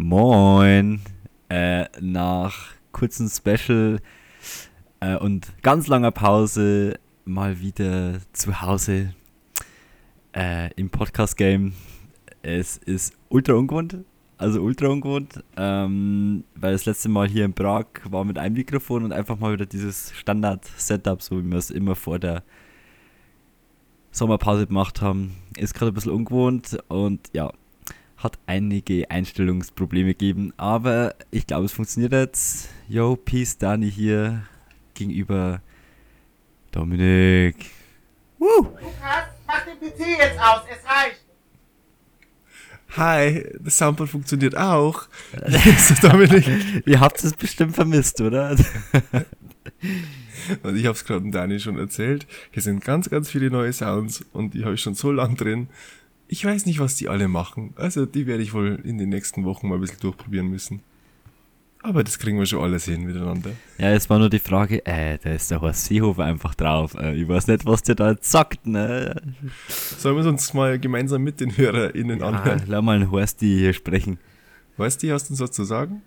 Moin. Äh, nach kurzem Special äh, und ganz langer Pause mal wieder zu Hause äh, im Podcast-Game. Es ist ultra ungewohnt, also ultra ungewohnt, ähm, weil das letzte Mal hier in Prag war mit einem Mikrofon und einfach mal wieder dieses Standard-Setup, so wie wir es immer vor der Sommerpause gemacht haben. Ist gerade ein bisschen ungewohnt und ja, hat einige Einstellungsprobleme gegeben, aber ich glaube, es funktioniert jetzt. Yo, Peace, Dani hier gegenüber Dominik. Woo! Lukas, mach den PC jetzt aus, es reicht. Hi, das Soundboard funktioniert auch. Dominik. Ihr habt es bestimmt vermisst, oder? und ich habe es gerade Dani schon erzählt. Hier sind ganz, ganz viele neue Sounds und die habe ich schon so lang drin. Ich weiß nicht, was die alle machen. Also die werde ich wohl in den nächsten Wochen mal ein bisschen durchprobieren müssen. Aber das kriegen wir schon alles hin miteinander. Ja, jetzt war nur die Frage, äh, da ist der Horst Seehofer einfach drauf. Äh, ich weiß nicht, was der da jetzt sagt, ne? Sollen wir uns mal gemeinsam mit den HörerInnen ja, anhören? Lass mal einen Horsti hier sprechen. Horsti, hast du uns was zu sagen?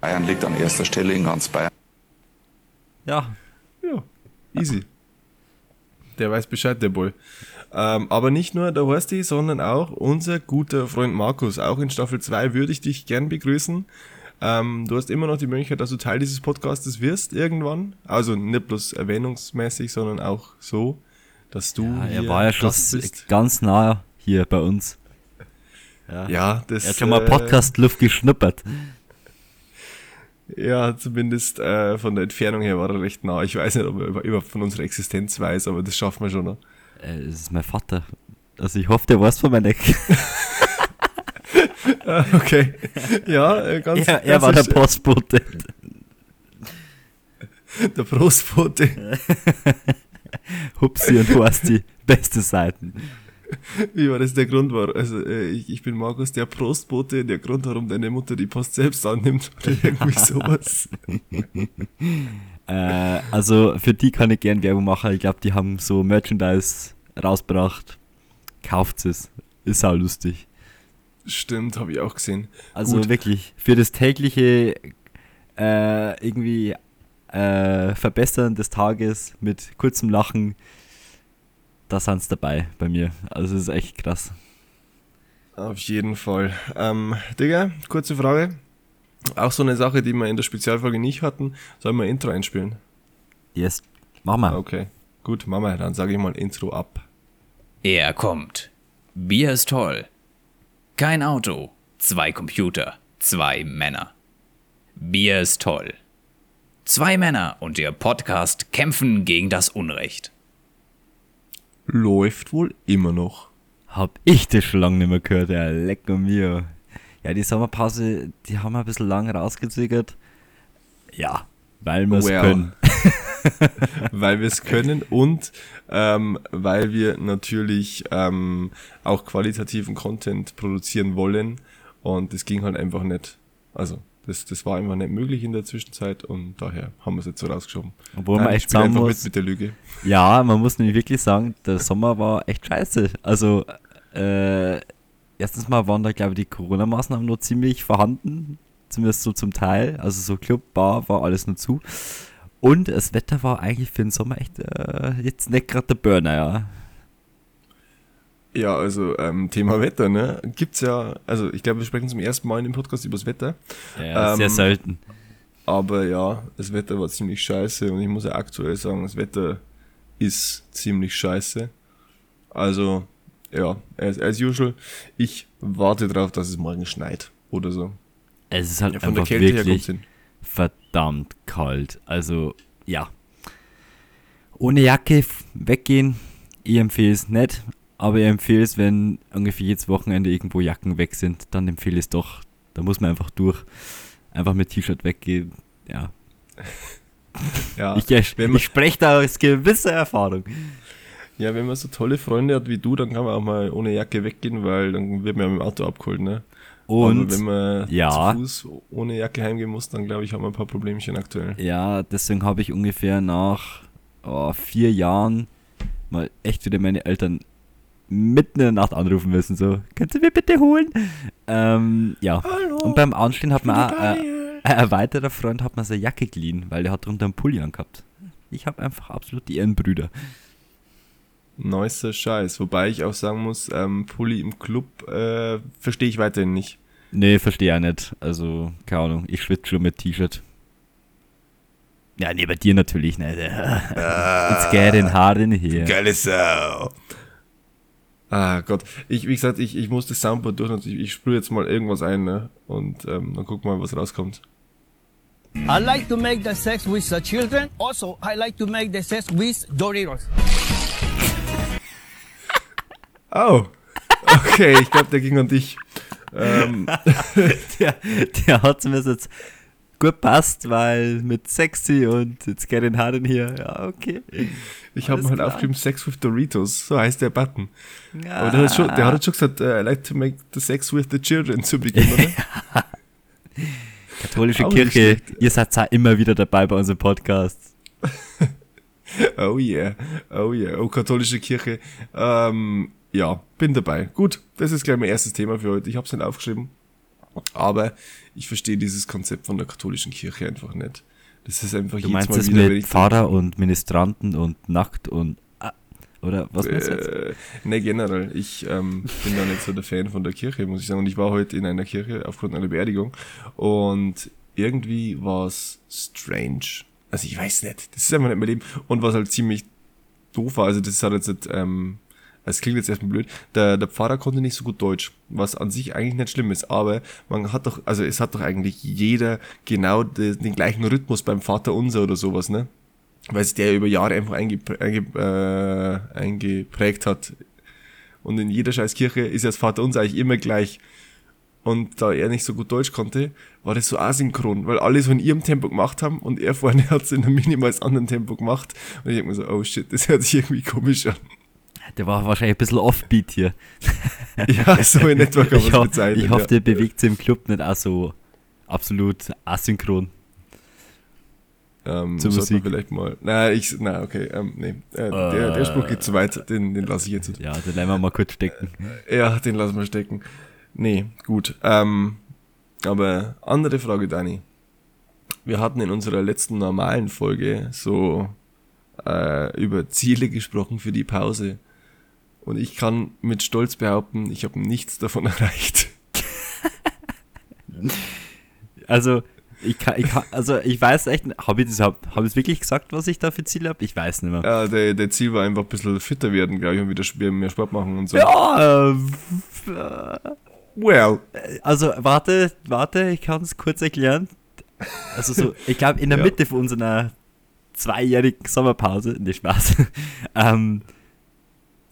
Bayern liegt an erster Stelle in ganz Bayern. Ja. Ja, easy. Der weiß Bescheid, der Boy. Ähm, aber nicht nur der Horsti, sondern auch unser guter Freund Markus. Auch in Staffel 2 würde ich dich gern begrüßen. Ähm, du hast immer noch die Möglichkeit, dass du Teil dieses Podcastes wirst irgendwann. Also nicht bloß erwähnungsmäßig, sondern auch so, dass du. Ja, er war ja schon ganz nah hier bei uns. Ja, ja das. Er hat schon mal äh, Podcast-Luft geschnuppert. Ja, zumindest äh, von der Entfernung her war er recht nah. Ich weiß nicht, ob er überhaupt von unserer Existenz weiß, aber das schaffen wir schon noch. Äh, das ist mein Vater. Also ich hoffe, der weiß von meiner. Ah, okay. Ja, äh, ganz Er, er war der Postbote. Der Postbote. Hupsi und Horsti, beste Seiten. Wie war das der Grund war? Also äh, ich, ich bin Markus, der Postbote, der Grund, warum deine Mutter die Post selbst annimmt oder irgendwie sowas. äh, also für die kann ich gern Werbung machen. Ich glaube, die haben so Merchandise rausgebracht. Kauft es. Ist auch lustig. Stimmt, habe ich auch gesehen. Also Gut. wirklich, für das tägliche äh, irgendwie äh, Verbessern des Tages mit kurzem Lachen, da sind es dabei bei mir. Also es ist echt krass. Auf jeden Fall. Ähm, Digga, kurze Frage. Auch so eine Sache, die wir in der Spezialfolge nicht hatten. Sollen wir Intro einspielen? Yes, mach mal. Okay, gut, mach mal. Dann sage ich mal Intro ab. Er kommt. Bier ist toll. Kein Auto, zwei Computer, zwei Männer. Bier ist toll. Zwei Männer und ihr Podcast kämpfen gegen das Unrecht. Läuft wohl immer noch. Hab ich das schon lange nicht mehr gehört, ja, lecker mir. Ja, die Sommerpause, die haben wir ein bisschen lang rausgezögert. Ja, weil wir es well. können. weil wir es können und ähm, weil wir natürlich ähm, auch qualitativen Content produzieren wollen und das ging halt einfach nicht. Also das, das war einfach nicht möglich in der Zwischenzeit und daher haben wir es jetzt so rausgeschoben. Obwohl man echt sagen muss, mit, mit der Lüge. Ja, man muss nämlich wirklich sagen, der Sommer war echt scheiße. Also äh, erstens mal waren da glaube ich die Corona-Maßnahmen noch ziemlich vorhanden, zumindest so zum Teil. Also so Club, Bar war alles nur zu. Und das Wetter war eigentlich für den Sommer echt äh, jetzt nicht gerade der Burner, ja. Ja, also ähm, Thema Wetter, ne? Gibt's ja, also ich glaube, wir sprechen zum ersten Mal in dem Podcast über das Wetter. Ja, ähm, sehr selten. Aber ja, das Wetter war ziemlich scheiße und ich muss ja aktuell sagen, das Wetter ist ziemlich scheiße. Also, ja, as, as usual, ich warte darauf, dass es morgen schneit oder so. Es ist halt ja, von einfach der Kälte wirklich, her verdammt kalt. Also, ja. Ohne Jacke weggehen, ich empfehle es nicht. Aber ich empfehle es, wenn ungefähr jedes Wochenende irgendwo Jacken weg sind, dann empfehle ich es doch. Da muss man einfach durch. Einfach mit T-Shirt weggehen. Ja. ja ich, ich, spreche da aus gewisser Erfahrung. Ja, wenn man so tolle Freunde hat wie du, dann kann man auch mal ohne Jacke weggehen, weil dann wird man ja mit dem Auto abgeholt, ne? Und Aber wenn man ja, zu Fuß ohne Jacke heimgehen muss, dann glaube ich, haben wir ein paar Problemchen aktuell. Ja, deswegen habe ich ungefähr nach oh, vier Jahren mal echt wieder meine Eltern mitten in der Nacht anrufen müssen. So, könnt ihr mir bitte holen? Ähm, ja. Hallo, Und beim Anstehen hat man auch, äh, ein weiterer Freund hat mir seine Jacke geliehen, weil der hat drunter einen Pulli angehabt. Ich habe einfach absolut die Ehrenbrüder. Neuester Scheiß. Wobei ich auch sagen muss, ähm, Pulli im Club äh, verstehe ich weiterhin nicht. Nee, verstehe ich nicht. Also, keine Ahnung, ich schwitze schon mit T-Shirt. Ja, nee, bei dir natürlich nicht. It's getting hard in here. Geile Sau. Ah Gott, ich, wie gesagt, ich, ich muss das Soundboard durch und ich, ich spüre jetzt mal irgendwas ein, ne? Und ähm, dann wir mal, was rauskommt. I like to make the sex with the children. Also, I like to make the sex with Doritos. Oh. Okay, ich glaube, der ging an dich. Ähm, der, der hat mir jetzt gut passt, weil mit sexy und jetzt hard in hier. Ja, okay. Ich habe halt aufgeschrieben Sex with Doritos, so heißt der Button. Ja. Aber der hat, schon, der hat schon gesagt, uh, I like to make the sex with the children zu Beginn, oder? Katholische Auch Kirche, ihr seid ja immer wieder dabei bei unserem Podcast. oh yeah, oh yeah, oh katholische Kirche. Ähm, ja, bin dabei. Gut, das ist gleich mein erstes Thema für heute. Ich habe es nicht aufgeschrieben. Aber ich verstehe dieses Konzept von der katholischen Kirche einfach nicht. Das ist einfach du meinst wieder, mit Pfarrer und Ministranten und nackt und ah, oder was meinst du jetzt? Äh, ne, generell. Ich ähm, bin da nicht so der Fan von der Kirche, muss ich sagen. Und ich war heute in einer Kirche aufgrund einer Beerdigung und irgendwie war es strange. Also ich weiß nicht. Das ist einfach nicht mein Leben. Und was halt ziemlich doof war, also das hat jetzt ähm, es klingt jetzt erstmal blöd, der, der Pfarrer konnte nicht so gut Deutsch, was an sich eigentlich nicht schlimm ist, aber man hat doch, also es hat doch eigentlich jeder genau den, den gleichen Rhythmus beim Vater unser oder sowas, ne? Weil es der über Jahre einfach eingep eingep äh, eingeprägt hat. Und in jeder scheiß Kirche ist ja das Vater unser eigentlich immer gleich. Und da er nicht so gut Deutsch konnte, war das so asynchron, weil alle so in ihrem Tempo gemacht haben und er vorne hat es in einem minimals anderen Tempo gemacht. Und ich denke mir so, oh shit, das hört sich irgendwie komisch an. Der war wahrscheinlich ein bisschen offbeat hier. ja, so in etwa kann man es bezeichnen. Ich hoffe, der bewegt sich im Club nicht auch so absolut asynchron. Ähm, Zur Musik. vielleicht mal. Na, ich, na, okay, ähm, nee. Äh, uh, der, der Spruch geht zu weit, den, den lasse ich jetzt. Ja, den lassen wir mal kurz stecken. Äh, ja, den lassen wir stecken. Nee, gut. Ähm, aber andere Frage, Dani. Wir hatten in unserer letzten normalen Folge so äh, über Ziele gesprochen für die Pause. Und ich kann mit Stolz behaupten, ich habe nichts davon erreicht. also, ich kann, ich kann, also ich weiß echt, habe ich das hab ich wirklich gesagt, was ich da für Ziele habe? Ich weiß nicht mehr. Ja, der, der Ziel war einfach ein bisschen fitter werden, glaube ich, und wieder mehr Sport machen und so. Ja, äh, well. Also warte, warte, ich kann es kurz erklären. Also so, ich glaube in der ja. Mitte von unserer zweijährigen Sommerpause, nicht Spaß, ähm,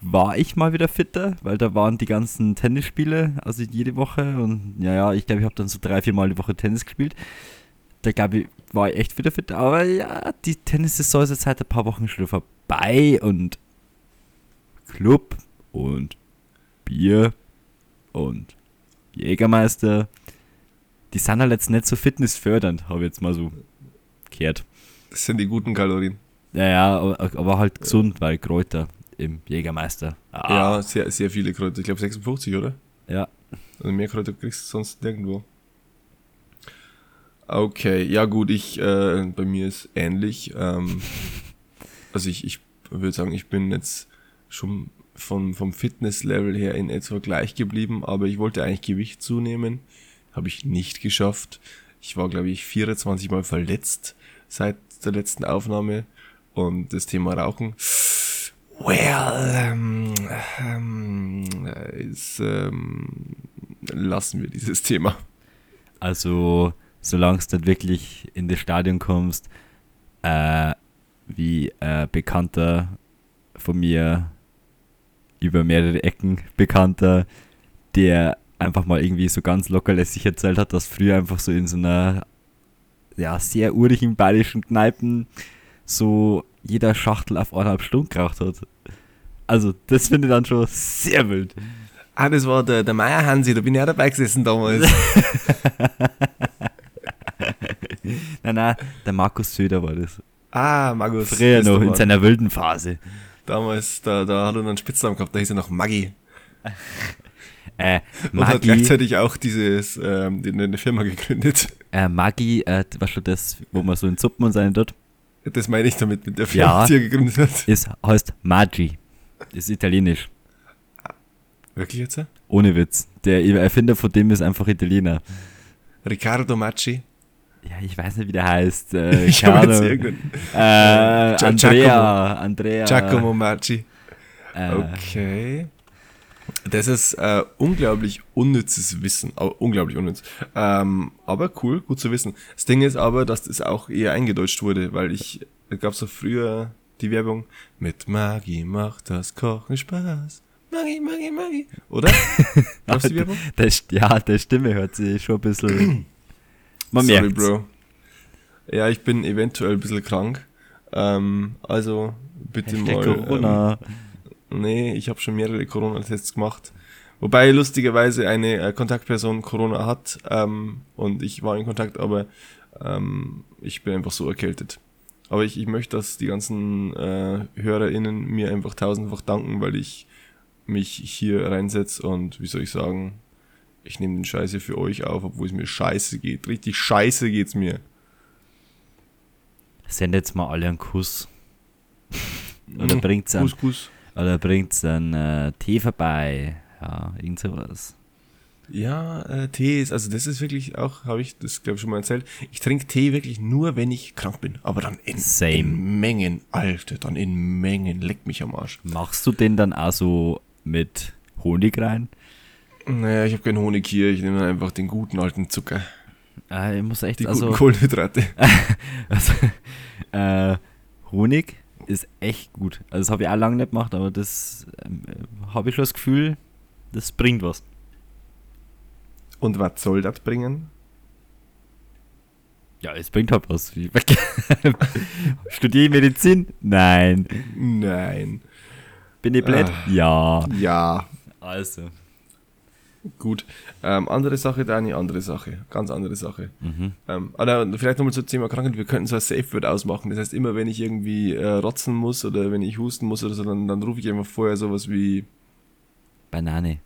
war ich mal wieder fitter, weil da waren die ganzen Tennisspiele, also jede Woche und ja, ja, ich glaube, ich habe dann so drei, vier Mal die Woche Tennis gespielt. Da glaube ich, war ich echt wieder fitter, aber ja, die Tennissaison ist jetzt seit ein paar Wochen schon vorbei und Club und Bier und Jägermeister, die sind halt jetzt nicht so fitnessfördernd, habe ich jetzt mal so gehört. Das sind die guten Kalorien. Ja, ja, aber halt gesund, weil Kräuter im Jägermeister. Ah. Ja, sehr, sehr viele Kräuter. Ich glaube 56, oder? Ja. Also mehr Kräuter kriegst du sonst nirgendwo. Okay, ja gut, ich, äh, bei mir ist ähnlich. Ähm, also ich, ich würde sagen, ich bin jetzt schon vom, vom Fitnesslevel her in etwa gleich geblieben, aber ich wollte eigentlich Gewicht zunehmen. Habe ich nicht geschafft. Ich war, glaube ich, 24 Mal verletzt seit der letzten Aufnahme. Und das Thema Rauchen Well, ähm, ähm, ist, ähm, lassen wir dieses Thema. Also, solange du nicht wirklich in das Stadion kommst, äh, wie äh, Bekannter von mir über mehrere Ecken Bekannter, der einfach mal irgendwie so ganz lockerlässig erzählt hat, dass früher einfach so in so einer ja, sehr urigen bayerischen Kneipen so jeder Schachtel auf eineinhalb Stunden geraucht hat. Also, das finde ich dann schon sehr wild. Ah, das war der, der Meier Hansi, da bin ich auch dabei gesessen damals. nein, nein, der Markus Söder war das. Ah, Markus. Früher noch, in seiner wilden Phase. Damals, da, da hat er einen Spitznamen gehabt, da hieß er noch Maggi. Äh, Und hat Maggi, gleichzeitig auch dieses, ähm, eine Firma gegründet. äh, Maggi, äh, weißt du das, wo man so in Suppen und sein tut, Das meine ich damit mit der Firma, Ja. die er gegründet hat. ist, heißt Maggi. Ist italienisch. Wirklich jetzt? Ohne Witz. Der Erfinder von dem ist einfach Italiener. Riccardo Macci. Ja, ich weiß nicht, wie der heißt. Äh, Ich irgendeinen. Äh, Andrea, Andrea. Giacomo Macci. Äh, Okay. Das ist äh, unglaublich unnützes Wissen. au- unglaublich unnütz. Ähm, aber cool, gut zu wissen. Das Ding ist aber, dass das auch eher eingedeutscht wurde, weil ich, es gab so früher die Werbung mit Maggi macht das Kochen Spaß. Maggi, Maggi, Maggi. Oder? Gab's die Werbung? Das, ja, der Stimme hört sich schon ein bisschen. Man Sorry, merkt. Bro. Ja, ich bin eventuell ein bisschen krank. Ähm, also bitte Hashtag mal. Corona. Ähm, nee, ich habe schon mehrere Corona-Tests gemacht. Wobei lustigerweise eine äh, Kontaktperson Corona hat ähm, und ich war in Kontakt, aber ähm, ich bin einfach so erkältet. Aber ich, ich möchte, dass die ganzen äh, HörerInnen mir einfach tausendfach danken, weil ich mich hier reinsetze und wie soll ich sagen, ich nehme den Scheiße für euch auf, obwohl es mir scheiße geht. Richtig scheiße geht's mir. Sendet mal alle einen Kuss. Oder bringt's einen, Kuss, Kuss. Oder bringt's einen äh, Tee vorbei. Ja, irgend sowas. Ja, äh, Tee ist, also das ist wirklich auch, habe ich das glaube ich schon mal erzählt. Ich trinke Tee wirklich nur, wenn ich krank bin. Aber dann in, Same. in Mengen, Alter, dann in Mengen. Leck mich am Arsch. Machst du den dann auch so mit Honig rein? Naja, ich habe keinen Honig hier, ich nehme dann einfach den guten alten Zucker. Äh, ich muss echt, Die also, guten Kohlenhydrate. also äh, Honig ist echt gut. Also das habe ich auch lange nicht gemacht, aber das ähm, habe ich schon das Gefühl, das bringt was. Und was soll das bringen? Ja, es bringt halt was. Studiere ich Medizin? Nein. Nein. Bin ich blöd? Ah. Ja. Ja, Also. Gut. Ähm, andere Sache, Dani, andere Sache. Ganz andere Sache. Mhm. Ähm, oder vielleicht nochmal zum Thema Krankheit. Wir könnten so ein Safe-Word ausmachen. Das heißt, immer wenn ich irgendwie äh, rotzen muss oder wenn ich husten muss oder so, dann, dann rufe ich einfach vorher sowas wie Banane.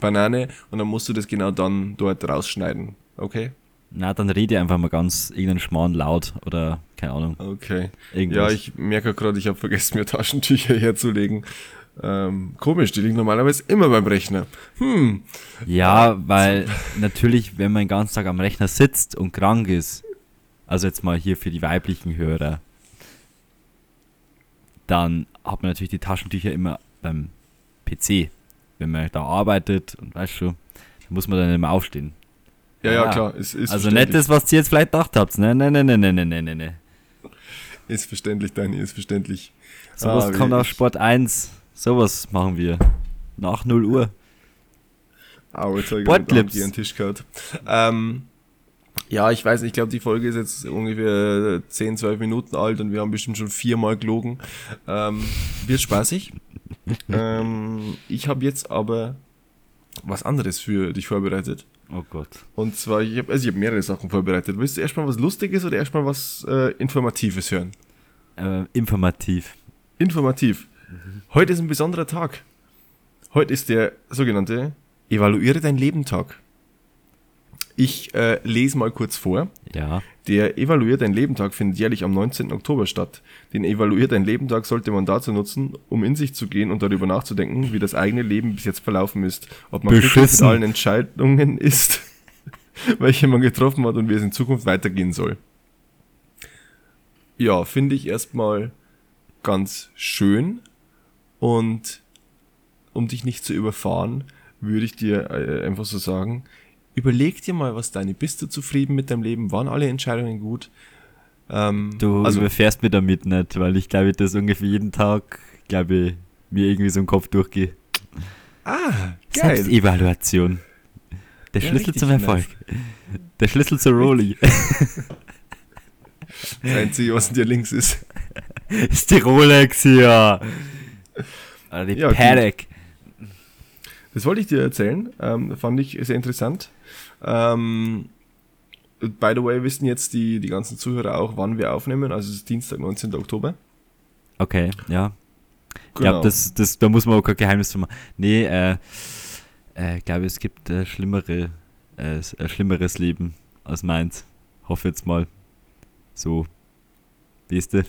Banane und dann musst du das genau dann dort rausschneiden. Okay? Na, dann rede einfach mal ganz irgendeinen Schmarrn laut oder keine Ahnung. Okay. Irgendwas. Ja, ich merke gerade, ich habe vergessen, mir Taschentücher herzulegen. Ähm, komisch, die liegt normalerweise immer beim Rechner. Hm. Ja, weil natürlich, wenn man den ganzen Tag am Rechner sitzt und krank ist, also jetzt mal hier für die weiblichen Hörer, dann hat man natürlich die Taschentücher immer beim PC. Wenn man da arbeitet und weißt du, dann muss man dann immer aufstehen. Ja, ja, ja klar. Ist, ist also nicht das, was ihr jetzt vielleicht gedacht habt. Nein, nein, nein, nein, nein, nein, nein. Ist verständlich, Dani, ist verständlich. So was ah, kommt auf Sport 1. Sowas machen wir. Nach 0 Uhr. Au, jetzt habe ich den Tisch gehört. Ähm, ja, ich weiß nicht, ich glaube, die Folge ist jetzt ungefähr 10, 12 Minuten alt und wir haben bestimmt schon viermal gelogen. Ähm, wird spaßig. ähm, ich habe jetzt aber was anderes für dich vorbereitet. Oh Gott. Und zwar, ich habe also ich hab mehrere Sachen vorbereitet. Willst du erstmal was Lustiges oder erstmal was äh, Informatives hören? Äh, informativ. Informativ. Heute ist ein besonderer Tag. Heute ist der sogenannte Evaluiere dein Leben Tag. Ich äh, lese mal kurz vor. Ja. Der Evaluier dein Leben Tag findet jährlich am 19. Oktober statt. Den Evaluier dein Leben Tag sollte man dazu nutzen, um in sich zu gehen und darüber nachzudenken, wie das eigene Leben bis jetzt verlaufen ist. Ob man glücklich mit allen Entscheidungen ist, welche man getroffen hat und wie es in Zukunft weitergehen soll. Ja, finde ich erstmal ganz schön. Und um dich nicht zu überfahren, würde ich dir äh, einfach so sagen, überleg dir mal, was deine, bist du zufrieden mit deinem Leben? Waren alle Entscheidungen gut? Ähm, Du also, überfährst mir damit nicht, weil ich glaube, das ungefähr jeden Tag, glaube ich, mir irgendwie so im Kopf durchgehe. ah, geil. Selbstevaluation. Der Ja, Schlüssel zum Erfolg. Der Schlüssel zur Rolli. Das Einzige, was in dir links ist. ist die Rolex hier. Oder die Ja, gut. Patek. Das wollte ich dir erzählen. Ähm, fand ich sehr interessant. Ähm, by the way, wissen jetzt die, die ganzen Zuhörer auch, wann wir aufnehmen. Also es ist Dienstag, 19. Oktober. Okay, ja. Genau. Ja, das, das, da muss man auch kein Geheimnis von machen. Nee, äh, Äh, ich glaube, es gibt äh, schlimmere, äh, ein schlimmeres Leben als meins. Hoffe jetzt mal. So. Weißt du?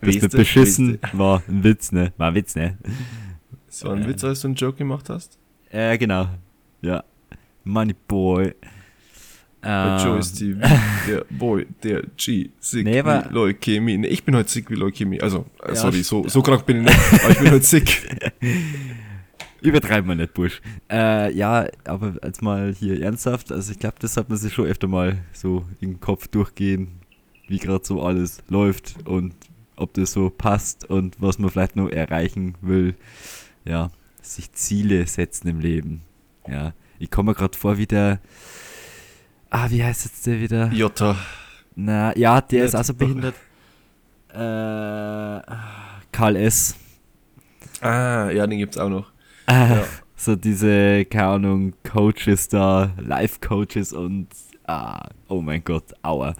Das mit beschissen war ein Witz, ne? War ein Witz, ne? So ein Witz, als du einen Joke gemacht hast? Äh, genau. Ja. Money Boy. Der Joe ist die, der Boy, der G, sick Nee, wie Leukämie. Nee, ich bin heute sick wie Leukämie. Also, äh, Ja, sorry, so, so krank bin ich nicht, aber ich bin heute sick. Übertreiben wir nicht, Busch. Äh, ja, aber jetzt mal hier ernsthaft. Also ich glaube, das hat man sich schon öfter mal so im Kopf durchgehen, wie gerade so alles läuft und ob das so passt und was man vielleicht noch erreichen will. Ja, sich Ziele setzen im Leben. Ja, ich komme mir gerade vor wie der. Ah, wie heißt jetzt der wieder? Jota. Na, ja, der Ja, ist also behindert. Äh, Karl S. Ah, ja, den gibt's auch noch. Äh, So diese, keine Ahnung, Coaches da, Life-Coaches und ah, oh mein Gott, aua.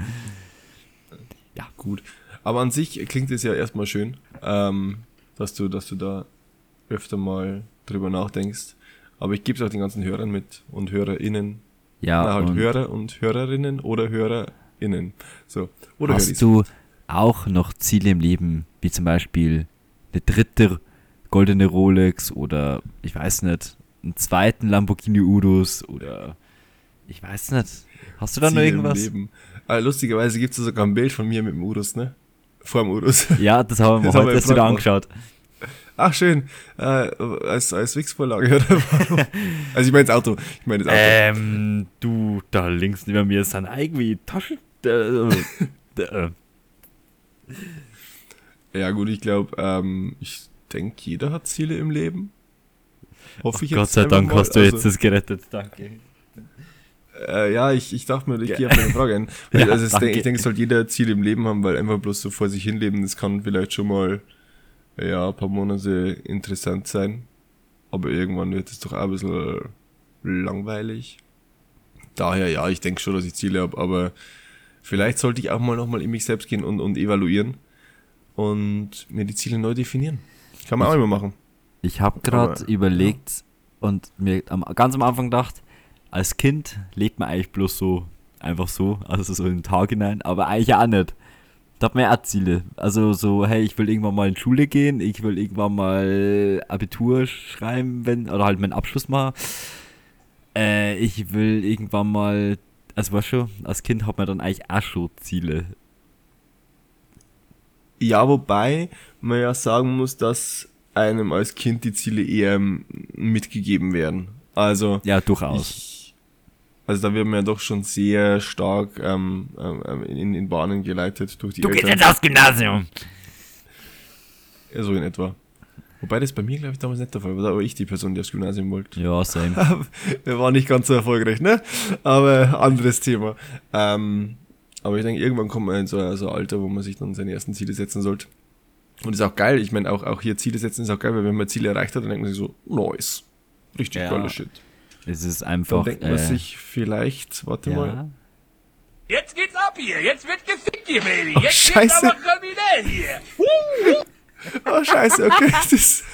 Gut. Aber an sich klingt es ja erstmal schön, ähm, dass du, dass du da öfter mal drüber nachdenkst. Aber ich gebe es auch den ganzen Hörern mit und HörerInnen. Ja, Na, halt und Hörer und Hörerinnen oder HörerInnen. So. Oder hast Höris. du auch noch Ziele im Leben, wie zum Beispiel eine dritte goldene Rolex oder ich weiß nicht, einen zweiten Lamborghini Urus oder ich weiß nicht. Hast du da noch irgendwas? Ah, lustigerweise gibt es sogar ein Bild von mir mit dem Urus, ne? Vor dem Urus. Ja, das haben wir Das heute erst wieder angeschaut. Ach, schön. Äh, als als Wix-Vorlage, oder? Warum? also ich meine das Auto. Ich meine das Auto. Ähm, du, da links neben mir ist dann irgendwie Taschen. Äh, äh, Ja gut, ich glaube, ähm, ich denke, jeder hat Ziele im Leben. Hoffe ich Gott sei Dank mal. hast du Also, jetzt das gerettet, danke. Äh, ja, ich, ich dachte mir, ich gehe auf deine Frage ein. Ja, also danke. ich denke, es sollte jeder Ziel im Leben haben, weil einfach bloß so vor sich hinleben, das kann vielleicht schon mal ja, ein paar Monate interessant sein. Aber irgendwann wird es doch auch ein bisschen langweilig. Daher, ja, ich denke schon, dass ich Ziele habe, aber vielleicht sollte ich auch mal nochmal in mich selbst gehen und, und evaluieren und mir die Ziele neu definieren. Kann man auch immer machen. Ich habe gerade überlegt und mir am, ganz am Anfang gedacht, als Kind lebt man eigentlich bloß so, einfach so, also so in den Tag hinein, aber eigentlich auch nicht. Da hat man ja auch Ziele. Also so, hey, ich will irgendwann mal in Schule gehen, ich will irgendwann mal Abitur schreiben, wenn, oder halt meinen Abschluss machen. Äh, ich will irgendwann mal, also war schon, als Kind hat man dann eigentlich auch schon Ziele. Ja, wobei man ja sagen muss, dass einem als Kind die Ziele eher mitgegeben werden. Also, Ja, durchaus. ich, also da wird man ja doch schon sehr stark ähm, ähm, in, in Bahnen geleitet durch die Eltern. aufs Gymnasium. Ja, so in etwa. Wobei das bei mir, glaube ich, damals nicht der Fall war, da war ich die Person, die aufs Gymnasium wollte. Ja, same. Der war nicht ganz so erfolgreich, ne? Aber anderes Thema. Ähm, aber ich denke, irgendwann kommt man in so, so ein Alter, wo man sich dann seine ersten Ziele setzen sollte. Und ist auch geil. Ich meine, auch, auch hier Ziele setzen ist auch geil, weil wenn man Ziele erreicht hat, dann denkt man sich so, nice. Richtig Ja. geiler Shit. Es ist Dann einfach. denkt man äh, sich vielleicht, warte mal. ja. Jetzt geht's ab hier. Jetzt wird gefickt hier, Baby. Oh, Jetzt Scheiße. geht's aber kriminell hier. Oh, scheiße, okay. Das,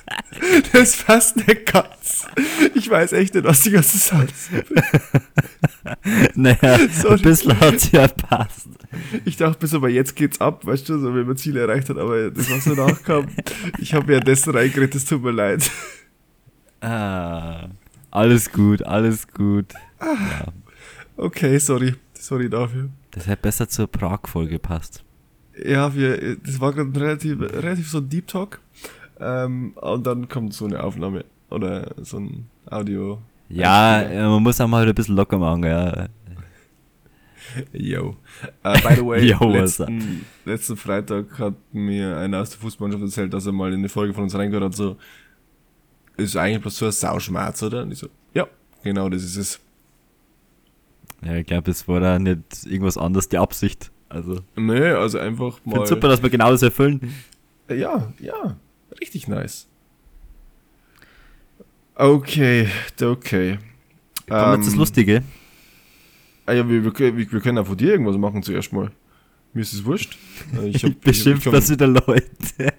das passt nicht ganz. Ich weiß echt nicht, was die ganze Zeit Naja, Sorry. ein bisschen hat es ja passt. Ich dachte bis aber jetzt geht's ab, weißt du, so wenn man Ziele erreicht hat, aber das, was so nachkam, ich habe währenddessen reingeredet, es tut mir leid. Ah, alles gut, alles gut. Okay, sorry. Sorry dafür. Das hätte besser zur Prag-Folge passt. Ja, wir, das war gerade relativ, relativ so ein Deep Talk. Ähm, und dann kommt so eine Aufnahme oder so ein Audio. Ja, äh, man muss auch mal ein bisschen locker machen, ja. Yo. Uh, by the way, Yo, letzten, letzten Freitag hat mir einer aus der Fußballmannschaft erzählt, dass er mal in eine Folge von uns reingehört hat, so, ist eigentlich bloß so ein Sauschmerz, oder? Und ich so, ja, genau, das ist es. ja ich glaube, es war da nicht irgendwas anderes die Absicht. Also, Nö, also einfach ich mal. super, dass wir genau das erfüllen. Ja, ja, richtig nice. Okay, okay. Kommt jetzt das Ähm, Lustige. Ah ja, wir, wir, können- wir, können auch von dir irgendwas machen zuerst mal. Mir ist es wurscht. Äh, Ich hab, Ich beschimpfe ich, das wieder Leute.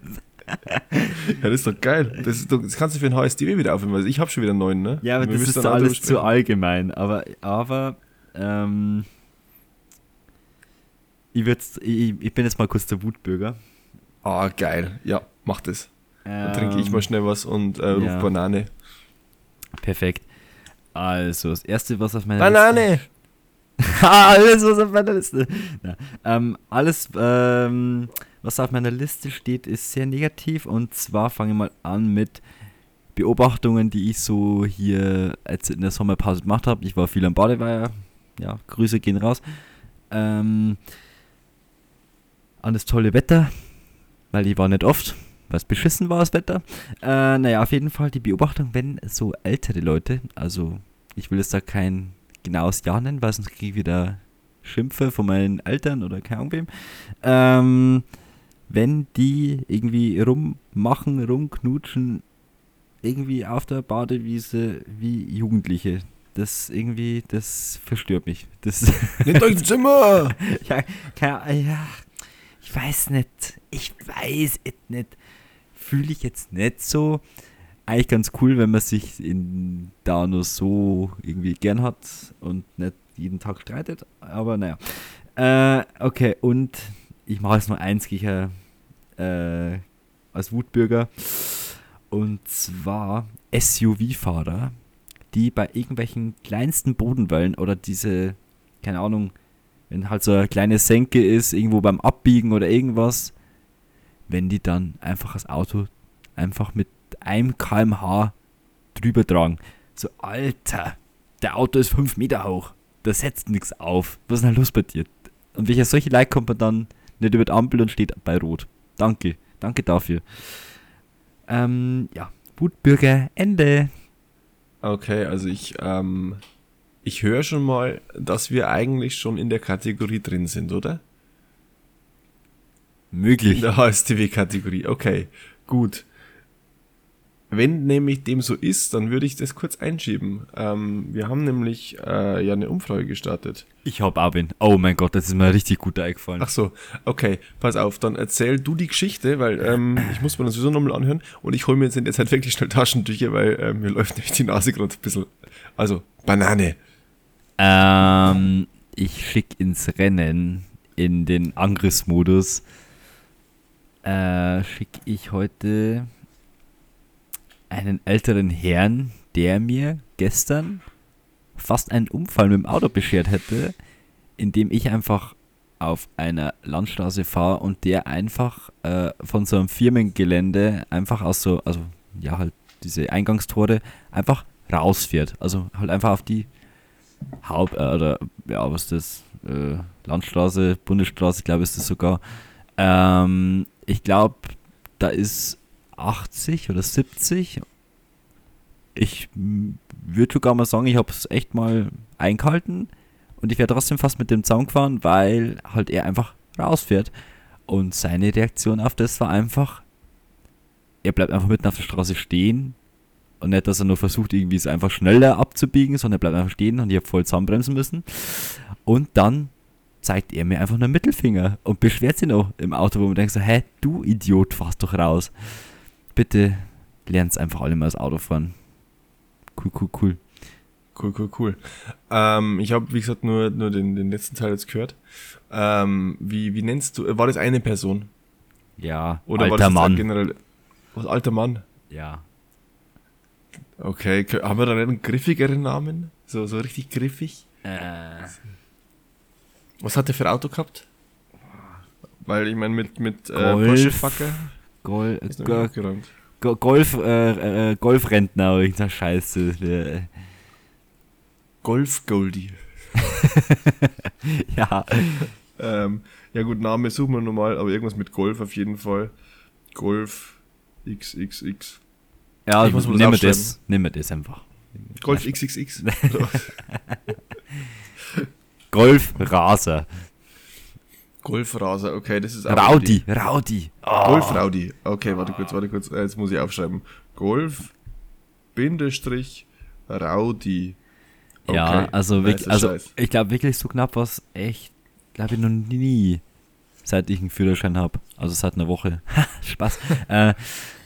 Das ist doch geil. Das, ist doch, das kannst du für ein HSDW wieder aufnehmen. Also ich habe schon wieder neuen, ne? Ja, aber Wir das ist auch alles zu allgemein. Aber, aber ähm, ich, ich, ich bin jetzt mal kurz der Wutbürger. Ah, geil. Ja, mach das. Dann trinke ich Ähm, mal schnell was und äh, ruf ja. Banane. Perfekt. Also, das erste, was auf meiner Banane! Liste... alles, was auf meiner Liste... Na, ähm, alles, ähm, was auf meiner Liste steht, ist sehr negativ. Und zwar fange ich mal an mit Beobachtungen, die ich so hier jetzt in der Sommerpause gemacht habe. Ich war viel am Badeweiher. Ja, Grüße gehen raus. Ähm, an das tolle Wetter, weil ich war nicht oft, es beschissen war, das Wetter. Äh, naja, auf jeden Fall die Beobachtung, wenn so ältere Leute, also ich will jetzt da kein genaues Jahr nennen, weil sonst kriege ich wieder Schimpfe von meinen Eltern oder keine Ahnung wem. Ähm, wenn die irgendwie rummachen, rumknutschen, irgendwie auf der Badewiese wie Jugendliche. Das irgendwie, das verstört mich. Das Nehmt euch ein Zimmer! ja, keine, ja, ich weiß nicht. Ich weiß es nicht. Fühle ich jetzt nicht so. Eigentlich ganz cool, wenn man sich in, da nur so irgendwie gern hat und nicht jeden Tag streitet. Aber naja. Äh, okay, und ich mache jetzt nur eins gegen, äh, als Wutbürger. Und zwar SUV-Fahrer, die bei irgendwelchen kleinsten Bodenwellen oder diese, keine Ahnung, wenn halt so eine kleine Senke ist, irgendwo beim Abbiegen oder irgendwas, wenn die dann einfach das Auto einfach mit einem kmh drüber tragen. So, Alter, der Auto ist 5 Meter hoch, da setzt nichts auf. Was ist denn los bei dir? Und welcher solche Leute kommt man dann nicht über die Ampel und steht bei Rot. Danke, danke dafür. Ähm, ja, Wutbürger, Ende. Okay, also ich, ähm, ich höre schon mal, dass wir eigentlich schon in der Kategorie drin sind, oder? In Möglich. der HSTW-Kategorie. Okay, gut. Wenn nämlich dem so ist, dann würde ich das kurz einschieben. Ähm, wir haben nämlich äh, ja eine Umfrage gestartet. Ich hab auch wen. Oh mein Gott, das ist mir richtig gut eingefallen. Ach so, okay, pass auf, dann erzähl du die Geschichte, weil ähm, ich muss mir das sowieso nochmal anhören und ich hole mir jetzt in der Zeit wirklich schnell Taschentücher, weil ähm, mir läuft nämlich die Nase gerade ein bisschen. Also, Banane. Ähm, ich schick ins Rennen in den Angriffsmodus. Äh, schick ich heute einen älteren Herrn, der mir gestern fast einen Unfall mit dem Auto beschert hätte, indem ich einfach auf einer Landstraße fahre und der einfach äh, von so einem Firmengelände einfach aus so, also ja halt diese Eingangstore einfach rausfährt. Also halt einfach auf die Haupt, äh, oder ja, was ist das? Äh, Landstraße, Bundesstraße, glaube ich, ist das sogar. Ähm, ich glaube, da ist 80 oder 70. Ich würde sogar mal sagen, ich habe es echt mal eingehalten und ich wäre trotzdem fast mit dem Zaun gefahren, weil halt er einfach rausfährt. Und seine Reaktion auf das war einfach, er bleibt einfach mitten auf der Straße stehen und nicht, dass er nur versucht, irgendwie es einfach schneller abzubiegen, sondern er bleibt einfach stehen und ich habe voll zusammenbremsen müssen. Und dann zeigt er mir einfach einen Mittelfinger und beschwert sich noch im Auto, wo man denkt so, hä, du Idiot, fahrst doch raus. Bitte lernt's einfach alle mal das Auto fahren. Cool, cool, cool. Cool, cool, cool. Ähm, ich habe, wie gesagt, nur, nur den, den letzten Teil jetzt gehört. Ähm, wie, wie nennst du, war das eine Person? Ja, Oder war alter das jetzt Mann. generell, was, alter Mann? Ja. Okay, haben wir da einen griffigeren Namen? So, so richtig griffig? Äh, Was hat der für ein Auto gehabt? Weil ich meine, mit, mit äh, Golf. Porsche Fucker Gol noch Go Golf, äh, äh, Golfrentner oder irgendeine Scheiße. Äh, Golf Goldie. ja. Ähm, ja gut, Name suchen wir nochmal, aber irgendwas mit Golf auf jeden Fall. Golf XXX. Ja, Ich muss das nimm das, nimm mir das einfach. Golf XXX. Golfraser. Golfraser, okay, das ist Raudi, Raudi. Oh. Golf Raudi. Okay, warte kurz, warte kurz. Äh, Jetzt muss ich aufschreiben. Golf Bindestrich Raudi. Ja, Okay, also wirklich, also Scheiß. ich glaube wirklich so knapp war es echt, glaube ich noch nie. seit ich einen Führerschein habe. Also seit einer Woche. Spaß. äh,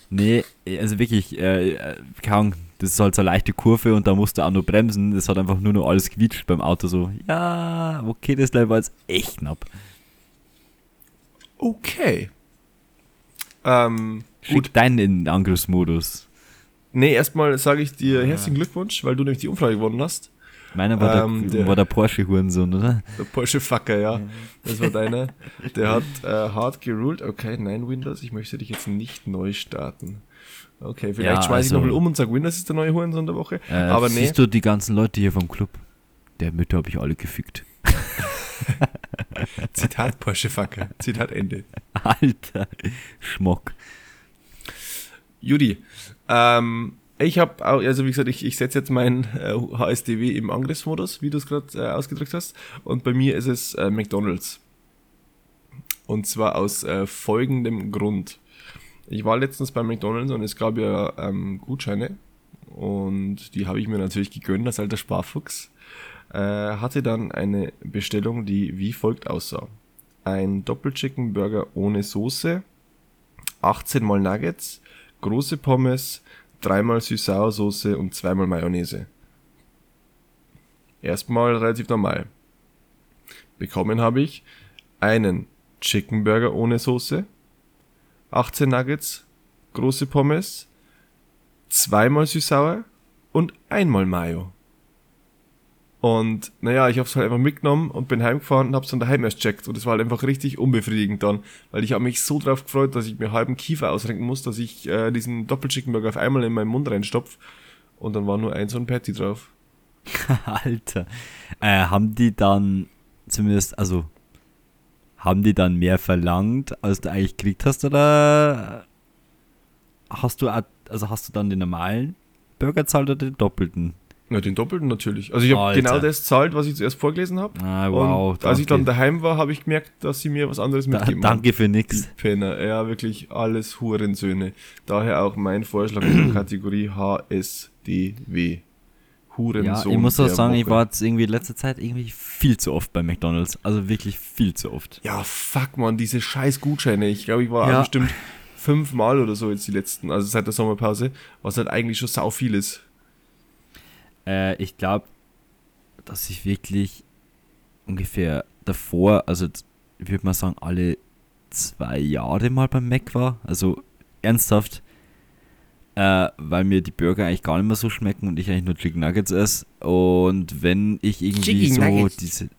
nee, also wirklich, äh, äh kaum, das ist halt so eine leichte Kurve und da musst du auch nur bremsen. Das hat einfach nur noch alles quietscht beim Auto so. Ja, okay, das war jetzt echt knapp. Okay. Ähm, Schick gut. deinen in Angriffsmodus. Nee, erstmal sage ich dir herzlichen Glückwunsch, weil du nämlich die Umfrage gewonnen hast. Meiner war, ähm, der, der, war der Porsche-Hurensohn, oder? Der Porsche-Fucker, ja. Das war deiner. Der hat äh, hart geruled. Okay, nein, Windows, ich möchte dich jetzt nicht neu starten. Okay, vielleicht ja, schmeiße also, ich nochmal um und sage, Windows ist der neue Hurensohn der Woche. Äh, Aber nee. Siehst du die ganzen Leute hier vom Club? Der Mütter habe ich alle gefickt. Zitat Porsche-Fucker. Zitat Ende. Alter, Schmock. Judy, ähm, ich habe, also wie gesagt, ich, ich setze jetzt mein äh, HSDW im Angriffsmodus, wie du es gerade äh, ausgedrückt hast. Und bei mir ist es äh, McDonalds. Und zwar aus äh, folgendem Grund. Ich war letztens bei McDonalds und es gab ja ähm, Gutscheine. Und die habe ich mir natürlich gegönnt als alter Sparfuchs. Äh, hatte dann eine Bestellung, die wie folgt aussah. Ein Doppelchicken Burger ohne Soße, 18 mal Nuggets, große Pommes, dreimal Süß-Sauer-Soße und zweimal Mayonnaise. Erstmal relativ normal. Bekommen habe ich einen Chicken Burger ohne Soße, 18 Nuggets, große Pommes, zweimal Süß-Sauer und einmal Mayo. Und naja, ich habe es halt einfach mitgenommen und bin heimgefahren und habe es dann daheim erst checkt. Und es war halt einfach richtig unbefriedigend dann, weil ich habe mich so drauf gefreut, dass ich mir halben Kiefer ausrenken muss, dass ich äh, diesen Doppelchickenburger auf einmal in meinen Mund reinstopf. Und dann war nur ein so ein Patty drauf. Alter. Äh, haben die dann zumindest, also haben die dann mehr verlangt, als du eigentlich gekriegt hast, oder hast du, also hast du dann den normalen Burger zahlt oder den doppelten? Ja, den doppelten natürlich. Also ich habe genau das zahlt, was ich zuerst vorgelesen habe. Ah, wow. Und als ich dann daheim war, habe ich gemerkt, dass sie mir was anderes mitgeben. Da, danke für nix. Penner. Ja, wirklich alles Hurensöhne. Daher auch mein Vorschlag in der Kategorie HSDW. Hurensohn. Ja, ich muss auch sagen, Woche. ich war jetzt irgendwie in letzter Zeit irgendwie viel zu oft bei McDonalds. Also wirklich viel zu oft. Ja, fuck man, diese scheiß Gutscheine. Ich glaube, ich war ja. bestimmt fünfmal oder so jetzt die letzten, also seit der Sommerpause, was halt eigentlich schon sau viel ist. Äh, ich glaube, dass ich wirklich ungefähr davor, also ich würde mal sagen, alle zwei Jahre mal beim Mac war. Also ernsthaft, äh, weil mir die Burger eigentlich gar nicht mehr so schmecken und ich eigentlich nur Chicken Nuggets esse. Und wenn ich irgendwie Chicken so Nuggets. diese.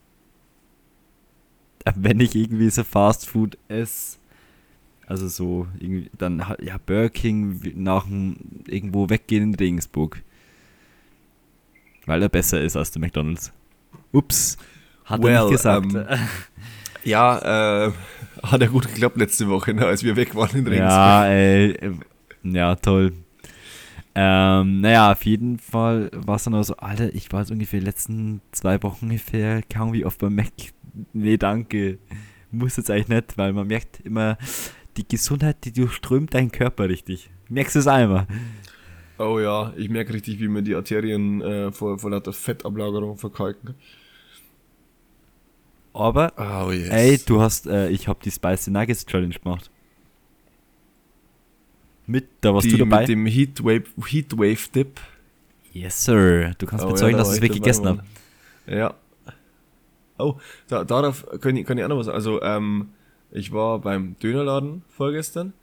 Wenn ich irgendwie so Fast Food esse, also so irgendwie, dann ja Burger King nach dem irgendwo weggehen in Regensburg. Weil er besser ist als der McDonalds. Ups. Hat well, er nicht gesagt. Ähm, ja, äh, hat ja gut geklappt letzte Woche, ne, als wir weg waren in Regensburg. Ja, ey, äh, ja, toll. Ähm, naja, auf jeden Fall war es dann auch so, Alter, ich war jetzt ungefähr die letzten zwei Wochen ungefähr kaum wie oft beim Mac. Nee, danke. Muss jetzt eigentlich nicht, weil man merkt immer, die Gesundheit, die durchströmt deinen Körper richtig. Merkst du es einmal? Oh ja, ich merke richtig, wie mir die Arterien äh, vor, vor lauter Fettablagerung verkalken. Aber, oh, yes. ey, du hast, äh, ich habe die Spicy Nuggets Challenge gemacht. Mit, da warst die, du dabei. Mit dem Heatwave, Heatwave Dip. Yes, sir. Du kannst oh, bezeugen, ja, da dass ich es wirklich gegessen habe. Ja. Oh, da, darauf kann ich, kann ich auch noch was sagen. Also, ähm, ich war beim Dönerladen vorgestern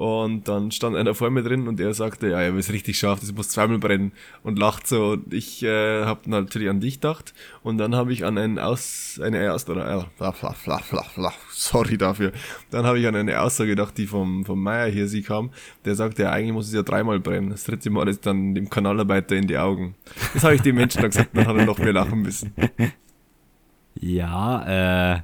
und dann stand einer vor mir drin und er sagte, ja, er ist richtig scharf, das muss zweimal brennen und lacht so. Und ich äh, habe natürlich an dich gedacht und dann habe ich an einen Aus, eine Aussage, äh, sorry dafür. Dann habe ich an eine Aussage gedacht, die vom, vom Meier hier sie kam. Der sagte, ja, eigentlich muss es ja dreimal brennen. Das dritte Mal ist dann dem Kanalarbeiter in die Augen. Das habe ich dem Menschen dann gesagt, dann hat er noch mehr lachen müssen. Ja, äh,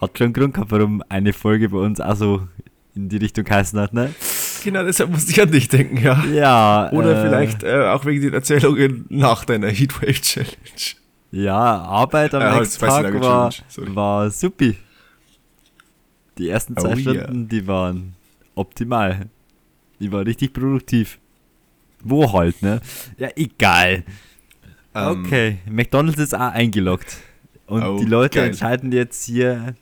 hat schon Grund gehabt, warum eine Folge bei uns auch so in die Richtung heißen hat, ne? Genau, deshalb musste ich an dich denken, ja. Ja. Oder äh, vielleicht äh, auch wegen den Erzählungen nach deiner Heatwave Challenge. Ja, Arbeit am äh, nächsten Tag war, war supi. Die ersten zwei oh, Stunden, yeah. die waren optimal. Die war richtig produktiv. Wo halt, ne? Ja, egal. Um, ähm. okay, McDonalds ist auch eingeloggt. Und oh, die Leute geil. entscheiden jetzt hier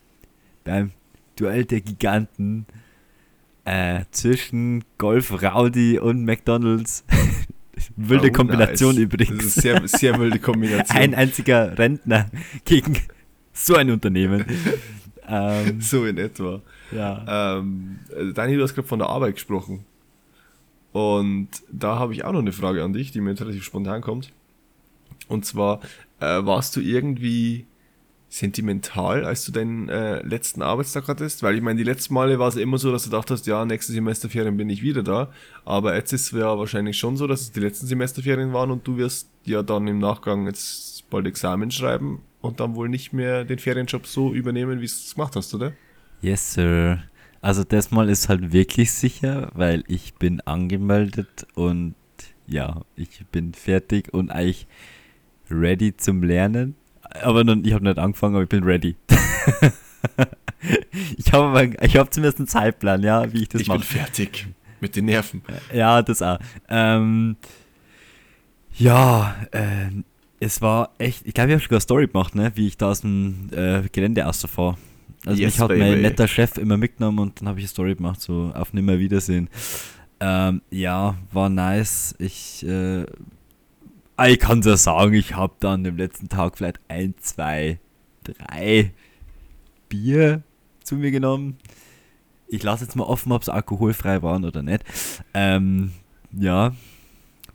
beim Duell der Giganten äh, zwischen Golf Rowdy und McDonalds. wilde oh, Kombination nice. übrigens. Das ist sehr, sehr wilde Kombination. Ein einziger Rentner gegen so ein Unternehmen. ähm, so in etwa. Ja. Ähm, Daniel, du hast gerade von der Arbeit gesprochen. Und da habe ich auch noch eine Frage an dich, die mir jetzt relativ spontan kommt. Und zwar, äh, warst du irgendwie sentimental, als du deinen äh, letzten Arbeitstag hattest? Weil ich meine, die letzten Male war es immer so, dass du dachtest, ja, nächste Semesterferien bin ich wieder da. Aber jetzt ist es ja wahrscheinlich schon so, dass es die letzten Semesterferien waren und du wirst ja dann im Nachgang jetzt bald Examen schreiben und dann wohl nicht mehr den Ferienjob so übernehmen, wie du es gemacht hast, oder? Yes, sir. Also das Mal ist halt wirklich sicher, weil ich bin angemeldet und ja, ich bin fertig und eigentlich ready zum Lernen. Aber noch, ich habe nicht angefangen, aber ich bin ready. ich habe ich hab zumindest einen Zeitplan, ja, wie ich das mache. Ich bin fertig mit den Nerven. Ja, das auch. Ähm, ja, äh, es war echt, ich glaube, ich habe sogar eine Story gemacht, ne, wie ich da aus dem äh, Gelände außerfahre. Also yes, mich hat baby. mein netter Chef immer mitgenommen und dann habe ich eine Story gemacht, so auf nimmer Wiedersehen. Ähm, ja, war nice. Ich, äh, ich kann ja sagen, ich habe dann dem letzten Tag vielleicht ein, zwei, drei Bier zu mir genommen. Ich lasse jetzt mal offen, ob es alkoholfrei waren oder nicht. Ähm, ja,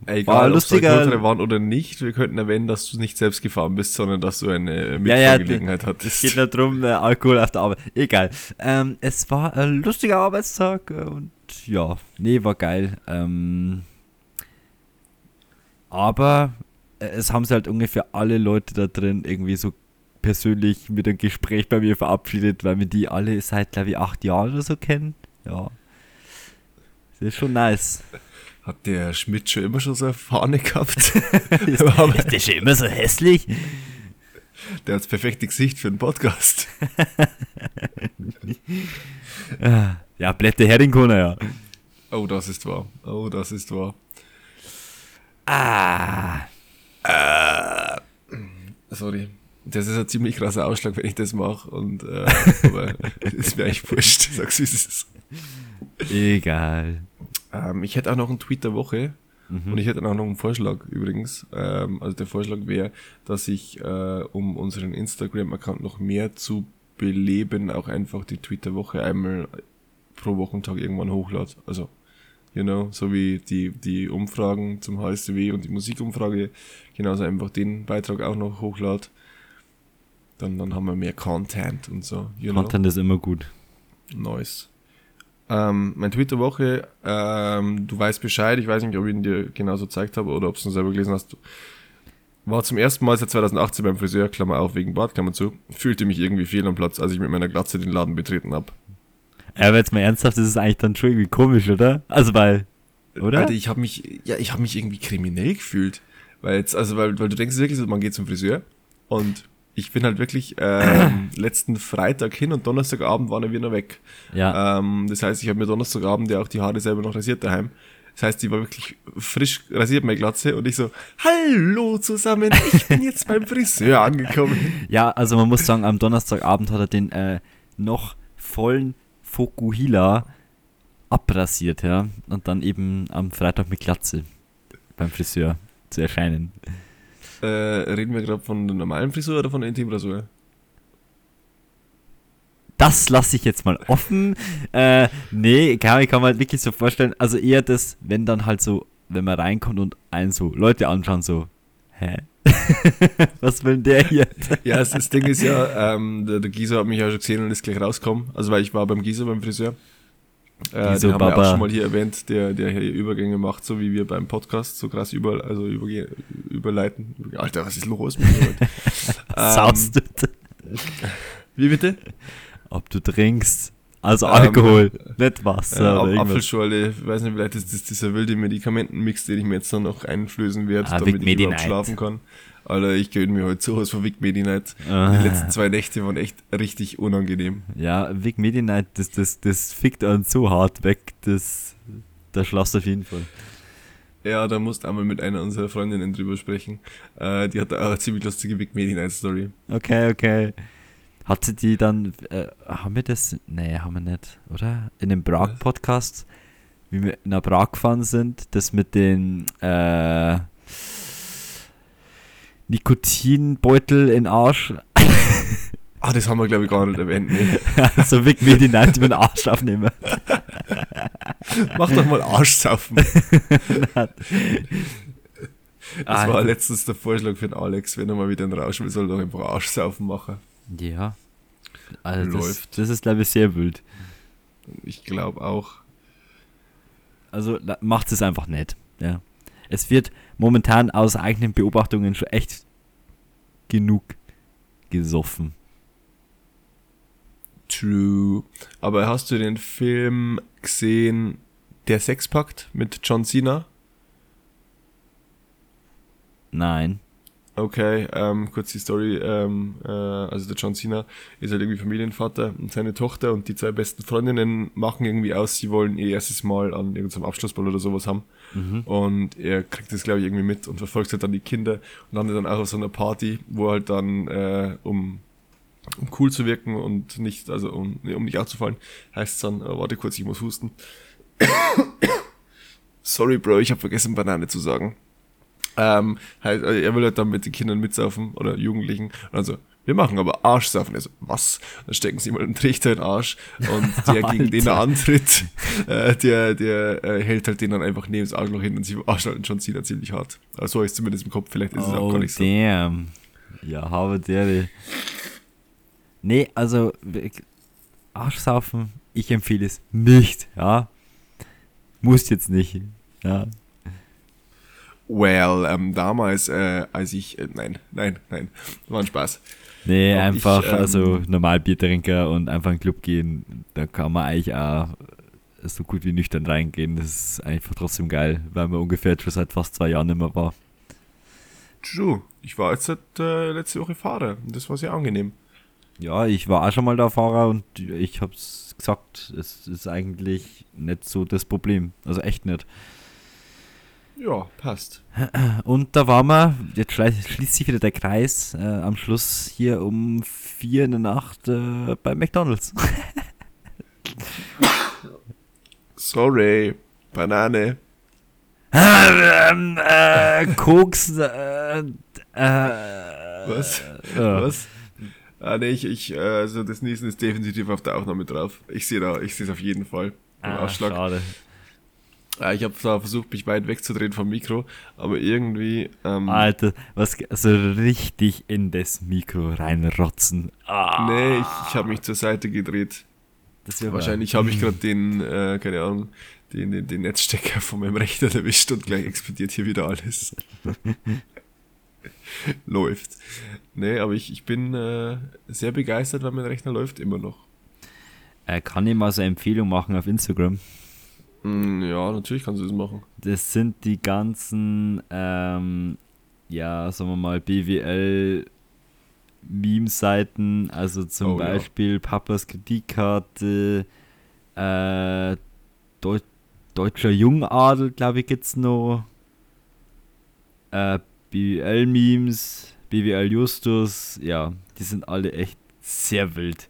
Egal, war lustiger. Ob waren oder nicht, wir könnten erwähnen, dass du nicht selbst gefahren bist, sondern dass du eine Mitfahrgelegenheit ja, ja, hattest. Es geht nicht darum, äh, Alkohol auf der Arbeit. Egal. Ähm, es war ein lustiger Arbeitstag und ja, nee, war geil. Ähm, aber äh, es haben sich halt ungefähr alle Leute da drin irgendwie so persönlich mit einem Gespräch bei mir verabschiedet, weil wir die alle seit, glaube ich, acht Jahren oder so kennen. Ja. Das ist schon nice. Hat der Schmidt schon immer schon so eine Fahne gehabt? ist, ist der schon immer so hässlich? Der hat das perfekte Gesicht für einen Podcast. ja, Blätter Herinkoner, ja. Oh, das ist wahr. Oh, das ist wahr. Ah. Äh, sorry. Das ist ein ziemlich krasser Ausschlag, wenn ich das mache. Und äh, aber ist mir eigentlich wurscht. Sag's wie es ist. Egal. Ähm, ich hätte auch noch einen Tweet der Woche. Mhm. Und ich hätte auch noch einen Vorschlag übrigens. Ähm, also der Vorschlag wäre, dass ich, äh, um unseren Instagram-Account noch mehr zu beleben, auch einfach die Tweet der Woche einmal pro Wochentag irgendwann hochlade. Also, you know, so wie die, die Umfragen zum HSW und die Musikumfrage, genauso einfach den Beitrag auch noch hochlade. Dann, dann haben wir mehr Content und so. You Content know? ist immer gut. Nice. Ähm, mein Twitter-Woche, ähm, du weißt Bescheid, ich weiß nicht, ob ich ihn dir genauso gezeigt habe oder ob du ihn selber gelesen hast. War zum ersten Mal seit 2018 beim Friseur, Klammer auf, wegen Bart, Klammer zu. Fühlte mich irgendwie fehl am Platz, als ich mit meiner Glatze den Laden betreten habe. Ja, aber jetzt mal ernsthaft, das ist eigentlich dann schon irgendwie komisch, oder? Also weil, oder? Alter, ich habe mich, ja, ich habe mich irgendwie kriminell gefühlt. Weil jetzt, also weil, weil du denkst wirklich, man geht zum Friseur und ich bin halt wirklich ähm, letzten Freitag hin und Donnerstagabend waren wir noch weg. Ja. Ähm, das heißt, ich habe mir Donnerstagabend ja auch die Haare selber noch rasiert daheim. Das heißt, die war wirklich frisch rasiert, meine Glatze. Und ich so, hallo zusammen, ich bin jetzt beim Friseur angekommen. Ja, also man muss sagen, am Donnerstagabend hat er den äh, noch vollen Fokuhila abrasiert, ja. Und dann eben am Freitag mit Glatze beim Friseur zu erscheinen. Äh, reden wir gerade von der normalen Frisur oder von der Intimrasur? Das lasse ich jetzt mal offen. Äh, nee, kann, ich kann mir halt wirklich so vorstellen, also eher das, wenn dann halt so, wenn man reinkommt und einen so Leute anschauen, so, hä? Was will der hier? ja, das, das Ding ist ja, ähm, der, der Gieser hat mich ja schon gesehen und ist gleich rausgekommen. Also, weil ich war beim Gieser, beim Friseur. Äh, den haben wir auch schon mal hier erwähnt, der, der hier Übergänge macht, so wie wir beim Podcast so krass über, also überge überleiten. Alter, was ist los mit dir Saust du? Wie bitte? Ob du trinkst. Also Alkohol, ähm, nicht Wasser. Äh, Apfelschorle, ich weiß nicht, vielleicht ist das dieser wilde Medikamentenmix, den ich mir jetzt dann noch einflößen werde, ah, damit ich überhaupt schlafen kann. Alter, ich gönne mir heute sowas von Vic Medi Night. Ah. Die letzten zwei Nächte waren echt richtig unangenehm. Ja, Vic Medi Night, das, das, das fickt einen so hart weg, das, da schlafst du auf jeden Fall. Ja, da musst du einmal mit einer unserer Freundinnen drüber sprechen. Äh, die hat auch eine ziemlich lustige Vic Medi Night Story. Okay, okay. Hat sie die dann, äh, haben wir das? Nee, haben wir nicht, oder? In dem Prag-Podcast, wie wir nach Prag gefahren sind, das mit den äh, Nikotinbeutel in Arsch. Ah, das haben wir, glaube ich, gar nicht erwähnt. Nee. so wie wir die Night über den Arsch aufnehmen. Mach doch mal Arschsaufen. das ah, war letztens der Vorschlag für den Alex, wenn er mal wieder einen Rausch will, soll doch einfach Arschsaufen machen. Ja. Also Läuft. Das, das ist, glaube ich, sehr wild. Ich glaube auch. Also macht es einfach nicht. Ja. Es wird momentan aus eigenen Beobachtungen schon echt genug gesoffen. True. Aber hast du den Film gesehen, Der Sexpakt mit John Cena? Nein. Okay, ähm, kurz die Story. Ähm, äh, also der John Cena ist halt irgendwie Familienvater und seine Tochter und die zwei besten Freundinnen machen irgendwie aus, sie wollen ihr erstes Mal an irgendeinem Abschlussball oder sowas haben. Mhm. Und er kriegt das, glaube ich, irgendwie mit und verfolgt halt dann die Kinder und landet dann auch auf so einer Party, wo halt dann, äh, um, um cool zu wirken und nicht, also um, um nicht aufzufallen, heißt es dann, äh, warte kurz, ich muss husten. Sorry, Bro, ich habe vergessen, Banane zu sagen. Ähm, halt, er will halt dann mit den Kindern mitsaufen oder Jugendlichen. Also, wir machen aber Arschsaufen. Also, was? Dann stecken sie mal einen Trichter in den Arsch und der, gegen den er antritt, äh, der, der äh, hält halt den dann einfach neben das Arschloch hin und sie arschhalten schon ziemlich, ziemlich hart. Also, so ist zumindest im Kopf. Vielleicht ist oh, es auch gar nicht so. damn. Ja, habe der. Nee, also, Arschsaufen, ich empfehle es nicht, ja. Muss jetzt nicht, ja. Well, ähm, damals, äh, als ich, äh, nein, nein, nein, war ein Spaß. Nee, Ob einfach, ich, ähm, also normal Biertrinker und einfach in den Club gehen, da kann man eigentlich auch so gut wie nüchtern reingehen. Das ist einfach trotzdem geil, weil man ungefähr schon seit fast zwei Jahren nicht mehr war. True. Ich war jetzt seit äh, letzte Woche Fahrer und das war sehr angenehm. Ja, ich war auch schon mal der Fahrer und ich hab's gesagt, es ist eigentlich nicht so das Problem. Also echt nicht. Ja, passt. Und da waren wir, jetzt schließt sich wieder der Kreis, äh, am Schluss hier um vier in der Nacht äh, bei McDonalds. Sorry, Banane. ähm, äh, Koks, äh, äh, Was? Was? Ah, nee, ich, ich, also das Niesen ist definitiv auf der Aufnahme drauf. Ich sehe da, ich sehe es auf jeden Fall. Ah, Ausschlag. Schade. Ja, ich habe zwar versucht, mich weit wegzudrehen vom Mikro, aber irgendwie. Ähm, Alter, was so richtig in das Mikro reinrotzen. Ah. Nee, ich, ich habe mich zur Seite gedreht. Wahrscheinlich habe ich gerade den, äh, keine Ahnung, den, den, den Netzstecker von meinem Rechner erwischt und gleich explodiert hier wieder alles. läuft. Nee, aber ich, ich bin äh, sehr begeistert, weil mein Rechner läuft immer noch. Äh, kann ich mal so eine Empfehlung machen auf Instagram? Mm, ja, natürlich kannst du das machen. Das sind die ganzen, ähm, ja, sagen wir mal, BWL Meme-Seiten, also zum oh, Beispiel ja. Papas Kreditkarte, äh, Deu Deutscher Jungadel, glaube ich, gibt es noch, äh, BWL-Memes, BWL Justus, ja, die sind alle echt sehr wild.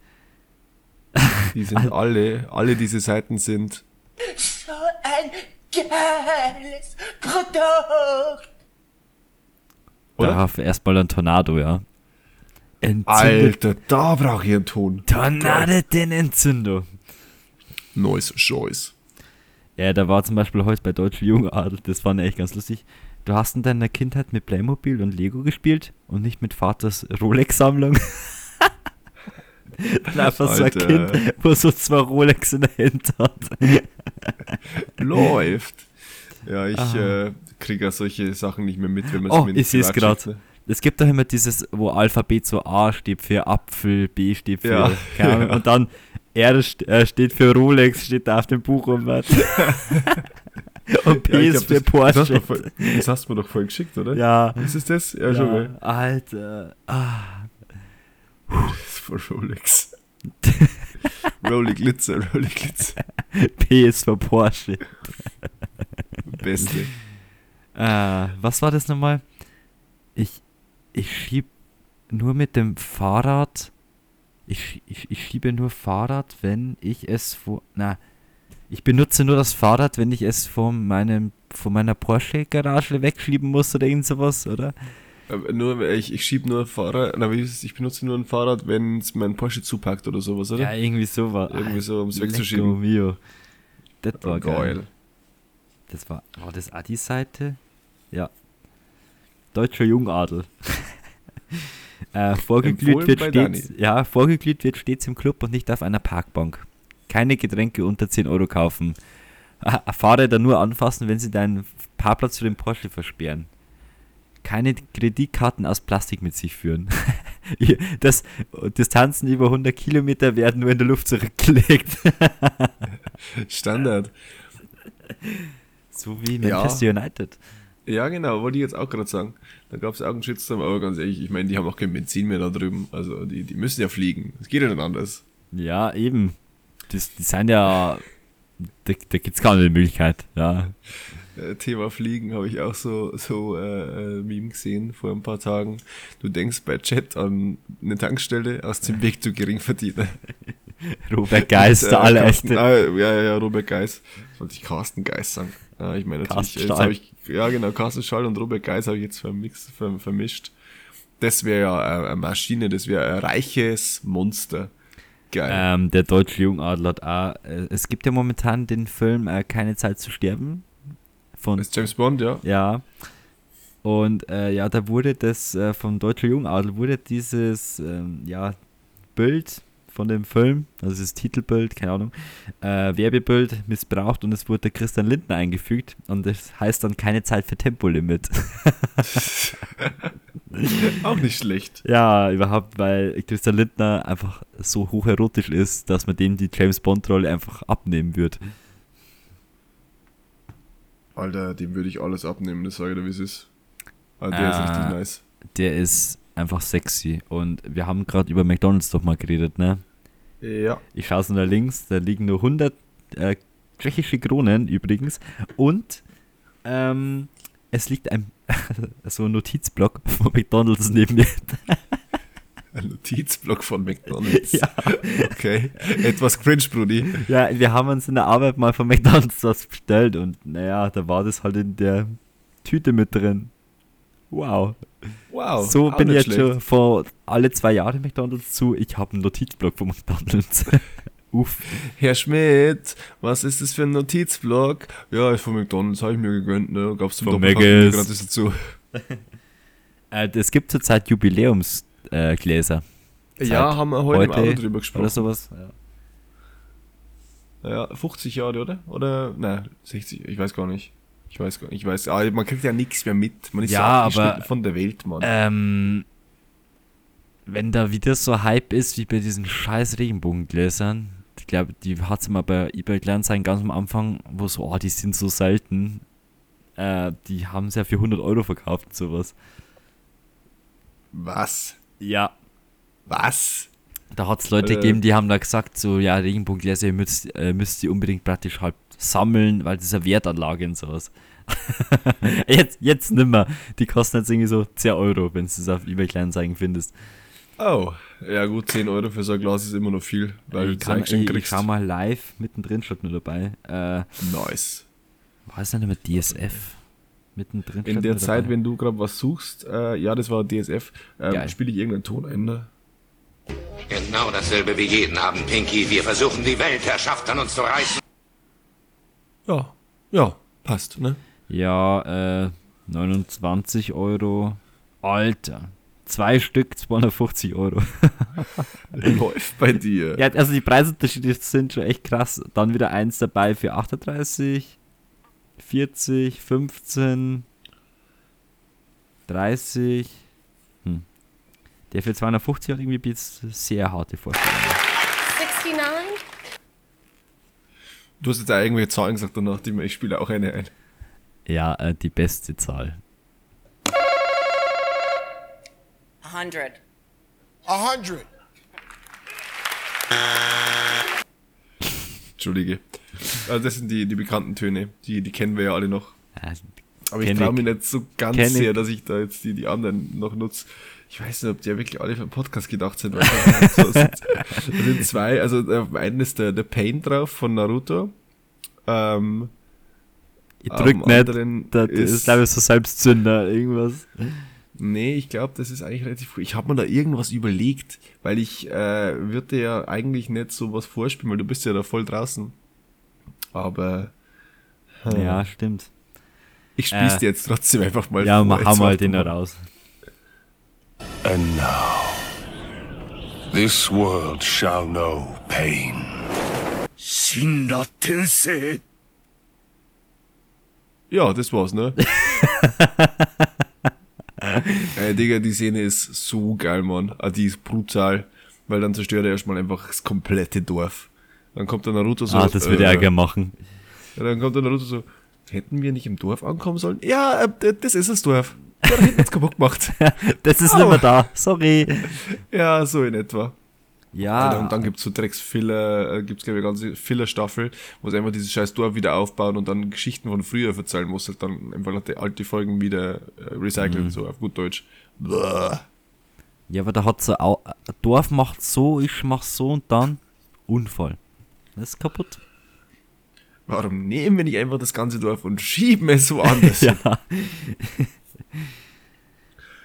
Die sind alle, alle diese Seiten sind so ein geiles Produkt. Oder? Darauf erstmal ein Tornado, ja. Entzündet. Alter, da brauche ich einen Ton. Tornado den Entzündung. Neues Choice. Ja, da war zum Beispiel heute bei Deutsche Jungadel, das fand ich echt ganz lustig. Du hast in deiner Kindheit mit Playmobil und Lego gespielt und nicht mit Vaters Rolex-Sammlung. Einfach so ein Kind, wo so zwei Rolex in der Hand hat. Läuft. Ja, ich äh, kriege ja solche Sachen nicht mehr mit, wenn man es oh, mir ich sehe es gerade. Es gibt doch immer dieses, wo Alphabet so A steht für Apfel, B steht für ja. Keine und dann R äh, steht für Rolex, steht da auf dem Buch rum. und P ja, ist für das, Porsche. Das hast, voll, das hast, du mir doch voll geschickt, oder? Ja. Ist es das? Ja, ja schon. Mal. Alter. Ah. For Rolex. Rolly Glitzer, Rolly Glitzer. P ist für Porsche. Beste. Äh, was war das nochmal? Ich, ich schieb nur mit dem Fahrrad Ich, ich, ich schiebe nur Fahrrad, wenn ich es vor. Na, ich benutze nur das Fahrrad, wenn ich es von meinem von meiner Porsche-Garage wegschieben muss oder irgend sowas, oder? Aber nur, ich, ich schiebe nur Fahrrad, na, wie ist es? ich benutze nur ein Fahrrad, wenn es mein Porsche zupackt oder sowas, oder? Ja, irgendwie sowas. Irgendwie so, um es wegzuschieben. Mio. Das war Oh, geil. geil. Das war, war das Adi-Seite? Ja. Deutscher Jungadel. äh, vorgeglüht wird stets, ja, vorgeglüht wird stets im Club und nicht auf einer Parkbank. Keine Getränke unter 10 Euro kaufen. Ah, Fahrräder nur anfassen, wenn sie deinen Parkplatz für den Porsche versperren. Keine Kreditkarten aus Plastik mit sich führen. das, Distanzen über 100 Kilometer werden nur in der Luft zurückgelegt. Standard. so wie Ja. Manchester United. Ja, genau, wollte ich jetzt auch gerade sagen. Da gab es auch einen Shitstorm, aber ganz ehrlich, ich meine, die haben auch kein Benzin mehr da drüben. Also die, die müssen ja fliegen. Es geht ja nicht anders. Ja, eben. Das, die sind ja. Da, da gibt es keine Möglichkeit. Ja. Äh, Thema Fliegen habe ich auch so, so äh, äh, Meme gesehen vor ein paar Tagen. Du denkst bei Chat an eine Tankstelle aus dem Weg zu Geringverdiener. Robert Geist, der äh, allererste. Ah, ja, ja, ja, Robert Geis. Wollte ich Carsten Geis sagen. Ja, ich meine natürlich, Carsten jetzt habe ich, ja genau, Carsten Schall und Robert Geis habe ich jetzt vermix, ver, vermischt. Das wäre ja äh, eine Maschine, das wäre ein reiches Monster. Geil. Ähm, der deutsche Jungadler hat auch. Äh, es gibt ja momentan den Film äh, Keine Zeit zu sterben. Von das ist James Bond, ja. Ja. Und äh, ja, da wurde das äh, vom Deutschen Jungadel wurde dieses ähm, ja, Bild von dem Film, also das Titelbild, keine Ahnung, äh, Werbebild missbraucht und es wurde Christian Lindner eingefügt und das heißt dann keine Zeit für Tempolimit. Auch nicht schlecht. ja, überhaupt, weil Christian Lindner einfach so hocherotisch ist, dass man dem die James Bond-Rolle einfach abnehmen wird. Alter, dem würde ich alles abnehmen, das sage ich dir, wie es ist. Aber der ist Ah. richtig nice. Der ist einfach sexy und wir haben gerade über McDonalds doch mal geredet, ne? Ja. Ich schaue so nach links, da liegen nur 100 äh, tschechische Kronen übrigens. Und ähm, es liegt ein so ein Notizblock von McDonalds neben mir. Ein Notizblock von McDonalds. Ja. Okay. Etwas cringe, Brudi. Ja, wir haben uns in der Arbeit mal von McDonalds was bestellt und naja, da war das halt in der Tüte mit drin. Wow. Wow. so bin ich jetzt schlecht. schon vor alle zwei Jahre McDonalds zu. Ich habe einen Notizblock von McDonalds. Uff. Herr Schmidt, was ist das für ein Notizblock? Ja, von McDonalds, habe ich mir gegönnt, ne? Gab's zum Maggis. gratis dazu. Äh, es gibt zurzeit Jubiläumsgläser. Äh, Gläser. Ja, haben wir heute, im heute Auto drüber oder gesprochen. sowas. Ja. Ja, 50 Jahre, oder? Oder, nein, 60, ich weiß gar nicht. Ich weiß gar nicht, ich weiß, ah, man kriegt ja nichts mehr mit. Man ist Ja, so aber- von der Welt, Mann. Ähm, wenn da wieder so Hype ist wie bei diesen scheiß Regenbogengläsern, ich glaube, die hat es mal bei eBay Kleinanzeigen ganz am Anfang, wo so, oh, die sind so selten. Äh, die haben es ja für 100 Euro verkauft und sowas. Was? Ja. Was? Da hat es Leute Äh. gegeben, die haben da gesagt, so, ja, Regenbogengläser, ihr müsst, äh, müsst ihr unbedingt praktisch halt sammeln, weil das ist eine Wertanlage und sowas. jetzt, jetzt nimmer. Die kosten jetzt irgendwie so 10 Euro, wenn du es auf eBay Kleinanzeigen findest. Oh, ja gut, 10 Euro für so ein Glas ist immer noch viel, weil ich, du kann, Zeug schon ich, ich kriegst. schau mal live, mittendrin steht nur dabei. Äh, Nice. war es denn immer DSF? Mittendrin In der Zeit, dabei. wenn du gerade was suchst, äh, ja, das war DSF, ähm, spiele ich irgendeinen Ton ein, ne? Genau dasselbe wie jeden Abend, Pinky. Wir versuchen, die Weltherrschaft an uns zu reißen. Ja, ja, passt, ne? Ja, äh, 29 Euro. Alter. Zwei Stück, 250 Euro. Läuft bei dir. ja, also die Preisunterschiede sind schon echt krass. Dann wieder eins dabei für 38, 40, 15, 30. Hm. Der für 250 hat irgendwie jetzt sehr harte Vorstellungen. 69? Du hast jetzt auch irgendwelche Zahlen gesagt danach, die ich spiele auch eine ein. Ja, äh, die beste Zahl. 100. A hundred. Entschuldige. Also das sind die, die bekannten Töne, die, die kennen wir ja alle noch. Ja, Aber ich traue ich. mich nicht so ganz Kenn sehr, dass ich da jetzt die, die anderen noch nutze. ich weiß nicht, ob die ja wirklich alle für den Podcast gedacht sind. Weil so sind, da sind zwei, also auf einen ist der, der Pain drauf von Naruto. Ähm, ich drück nicht, das ist, ist glaube ich so Selbstzünder, irgendwas. Nee, ich glaube, das ist eigentlich relativ cool. Ich habe mir da irgendwas überlegt, weil ich äh, würde ja eigentlich nicht so was vorspielen, weil du bist ja da voll draußen. Aber hm. ja, stimmt. Ich spiel's äh, dir jetzt trotzdem einfach mal Ja, vor. machen wir halt den da raus. And now, this world shall know pain. Shinra Tensei. Ja, das war's, ne? Ey, Digga, die Szene ist so geil, Mann. Ah, die ist brutal. Weil dann zerstört er erstmal einfach das komplette Dorf. Dann kommt der Naruto so. Ah, das würde äh, er gerne machen. Ja, dann kommt der Naruto so, hätten wir nicht im Dorf ankommen sollen? Ja, äh, das ist das Dorf. Ja, da hätten wir es kaputt gemacht. das ist oh. nicht mehr da, sorry. Ja, so in etwa. Ja. Und dann gibt es so Drecks-Filler, äh, gibt es glaube ich eine ganze Filler-Staffel, wo sie einfach dieses scheiß Dorf wieder aufbauen und dann Geschichten von früher erzählen, wo sie halt dann einfach alte Folgen wieder äh, recyceln, mhm. so auf gut Deutsch. Bäh. Ja, aber da hat so auch, ein Dorf macht so, ich mach so und dann Unfall. Das ist kaputt. Warum nehmen wir nicht einfach das ganze Dorf und schieben es so anders? ja.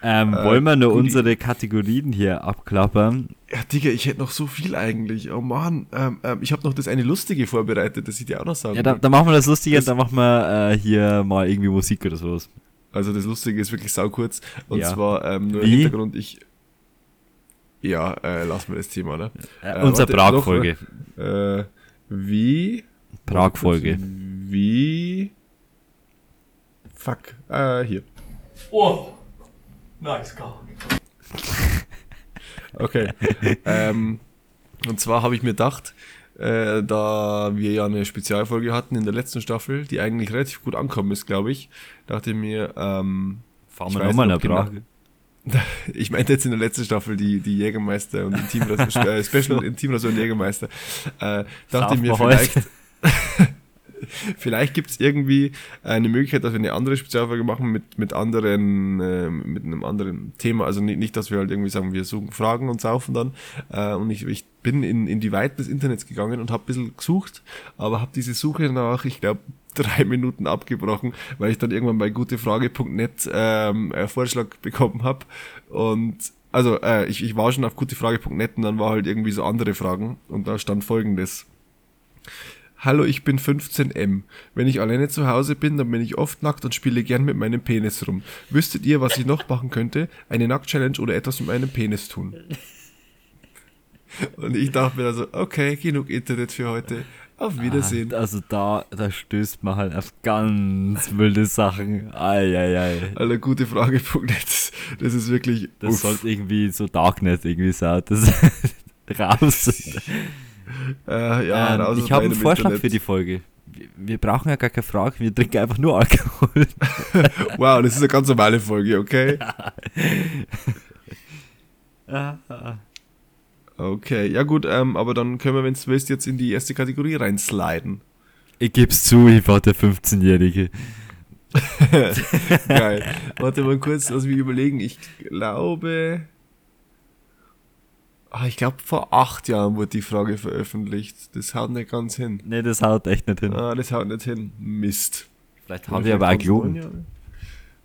Ähm, äh, wollen wir nur unsere Kategorien hier abklappern? Ja, Digga, ich hätte noch so viel eigentlich. Oh Mann, ähm, ähm, ich habe noch das eine Lustige vorbereitet, das ich dir auch noch sagen Ja, dann da machen wir das Lustige, das, dann machen wir äh, hier mal irgendwie Musik oder sowas. Also das Lustige ist wirklich sau kurz. Und ja. zwar ähm, nur Wie? im Hintergrund, ich... Ja, äh, lassen wir das Thema, ne? Äh, Unsere Prag-Folge. Äh, wie... Prag-Folge. Wie... Fuck, äh, hier. Oh, Nice car. okay. ähm, und zwar habe ich mir gedacht, äh, da wir ja eine Spezialfolge hatten in der letzten Staffel, die eigentlich relativ gut ankommen ist, glaube ich, dachte ich mir, ähm, fahren wir nochmal eine genau, ich meinte jetzt in der letzten Staffel die, die Jägermeister und Intimration, äh, Special Intimration Jägermeister. Äh, dachte ich mir vielleicht, Vielleicht gibt es irgendwie eine Möglichkeit, dass wir eine andere Spezialfolge machen mit, mit anderen, äh, mit einem anderen Thema. Also nicht, nicht, dass wir halt irgendwie sagen, wir suchen Fragen und saufen dann. Äh, und ich, ich bin in, in die Weiten des Internets gegangen und habe ein bisschen gesucht, aber habe diese Suche nach, ich glaube, drei Minuten abgebrochen, weil ich dann irgendwann bei gutefrage.net ähm, Vorschlag bekommen habe. Und also äh, ich, ich war schon auf gutefrage.net und dann war halt irgendwie so andere Fragen und da stand folgendes. Hallo, ich bin 15M. Wenn ich alleine zu Hause bin, dann bin ich oft nackt und spiele gern mit meinem Penis rum. Wüsstet ihr, was ich noch machen könnte? Eine Nackt-Challenge oder etwas mit meinem Penis tun? Und ich dachte mir also, okay, genug Internet für heute. Auf Wiedersehen. Ah, also da, da stößt man halt auf ganz wilde Sachen. Eieiei. Alter, gute Frage, Das, das ist wirklich. Das uff. sollte irgendwie so Darknet irgendwie sein. Das raus. Äh, ja, ähm, ich habe einen Vorschlag Internet. für die Folge. Wir, wir brauchen ja gar keine Frage, wir trinken einfach nur Alkohol. wow, das ist eine ganz normale Folge, okay? okay, ja gut, ähm, aber dann können wir, wenn du willst, jetzt in die erste Kategorie reinsliden. Ich geb's zu, ich war der 15-Jährige. Geil. Warte mal kurz, lass mich überlegen. Ich glaube, ich glaube, vor acht Jahren wurde die Frage veröffentlicht. Das haut nicht ganz hin. Nee, das haut echt nicht hin. Ah, das haut nicht hin. Mist. Vielleicht haben wir aber auch gelogen.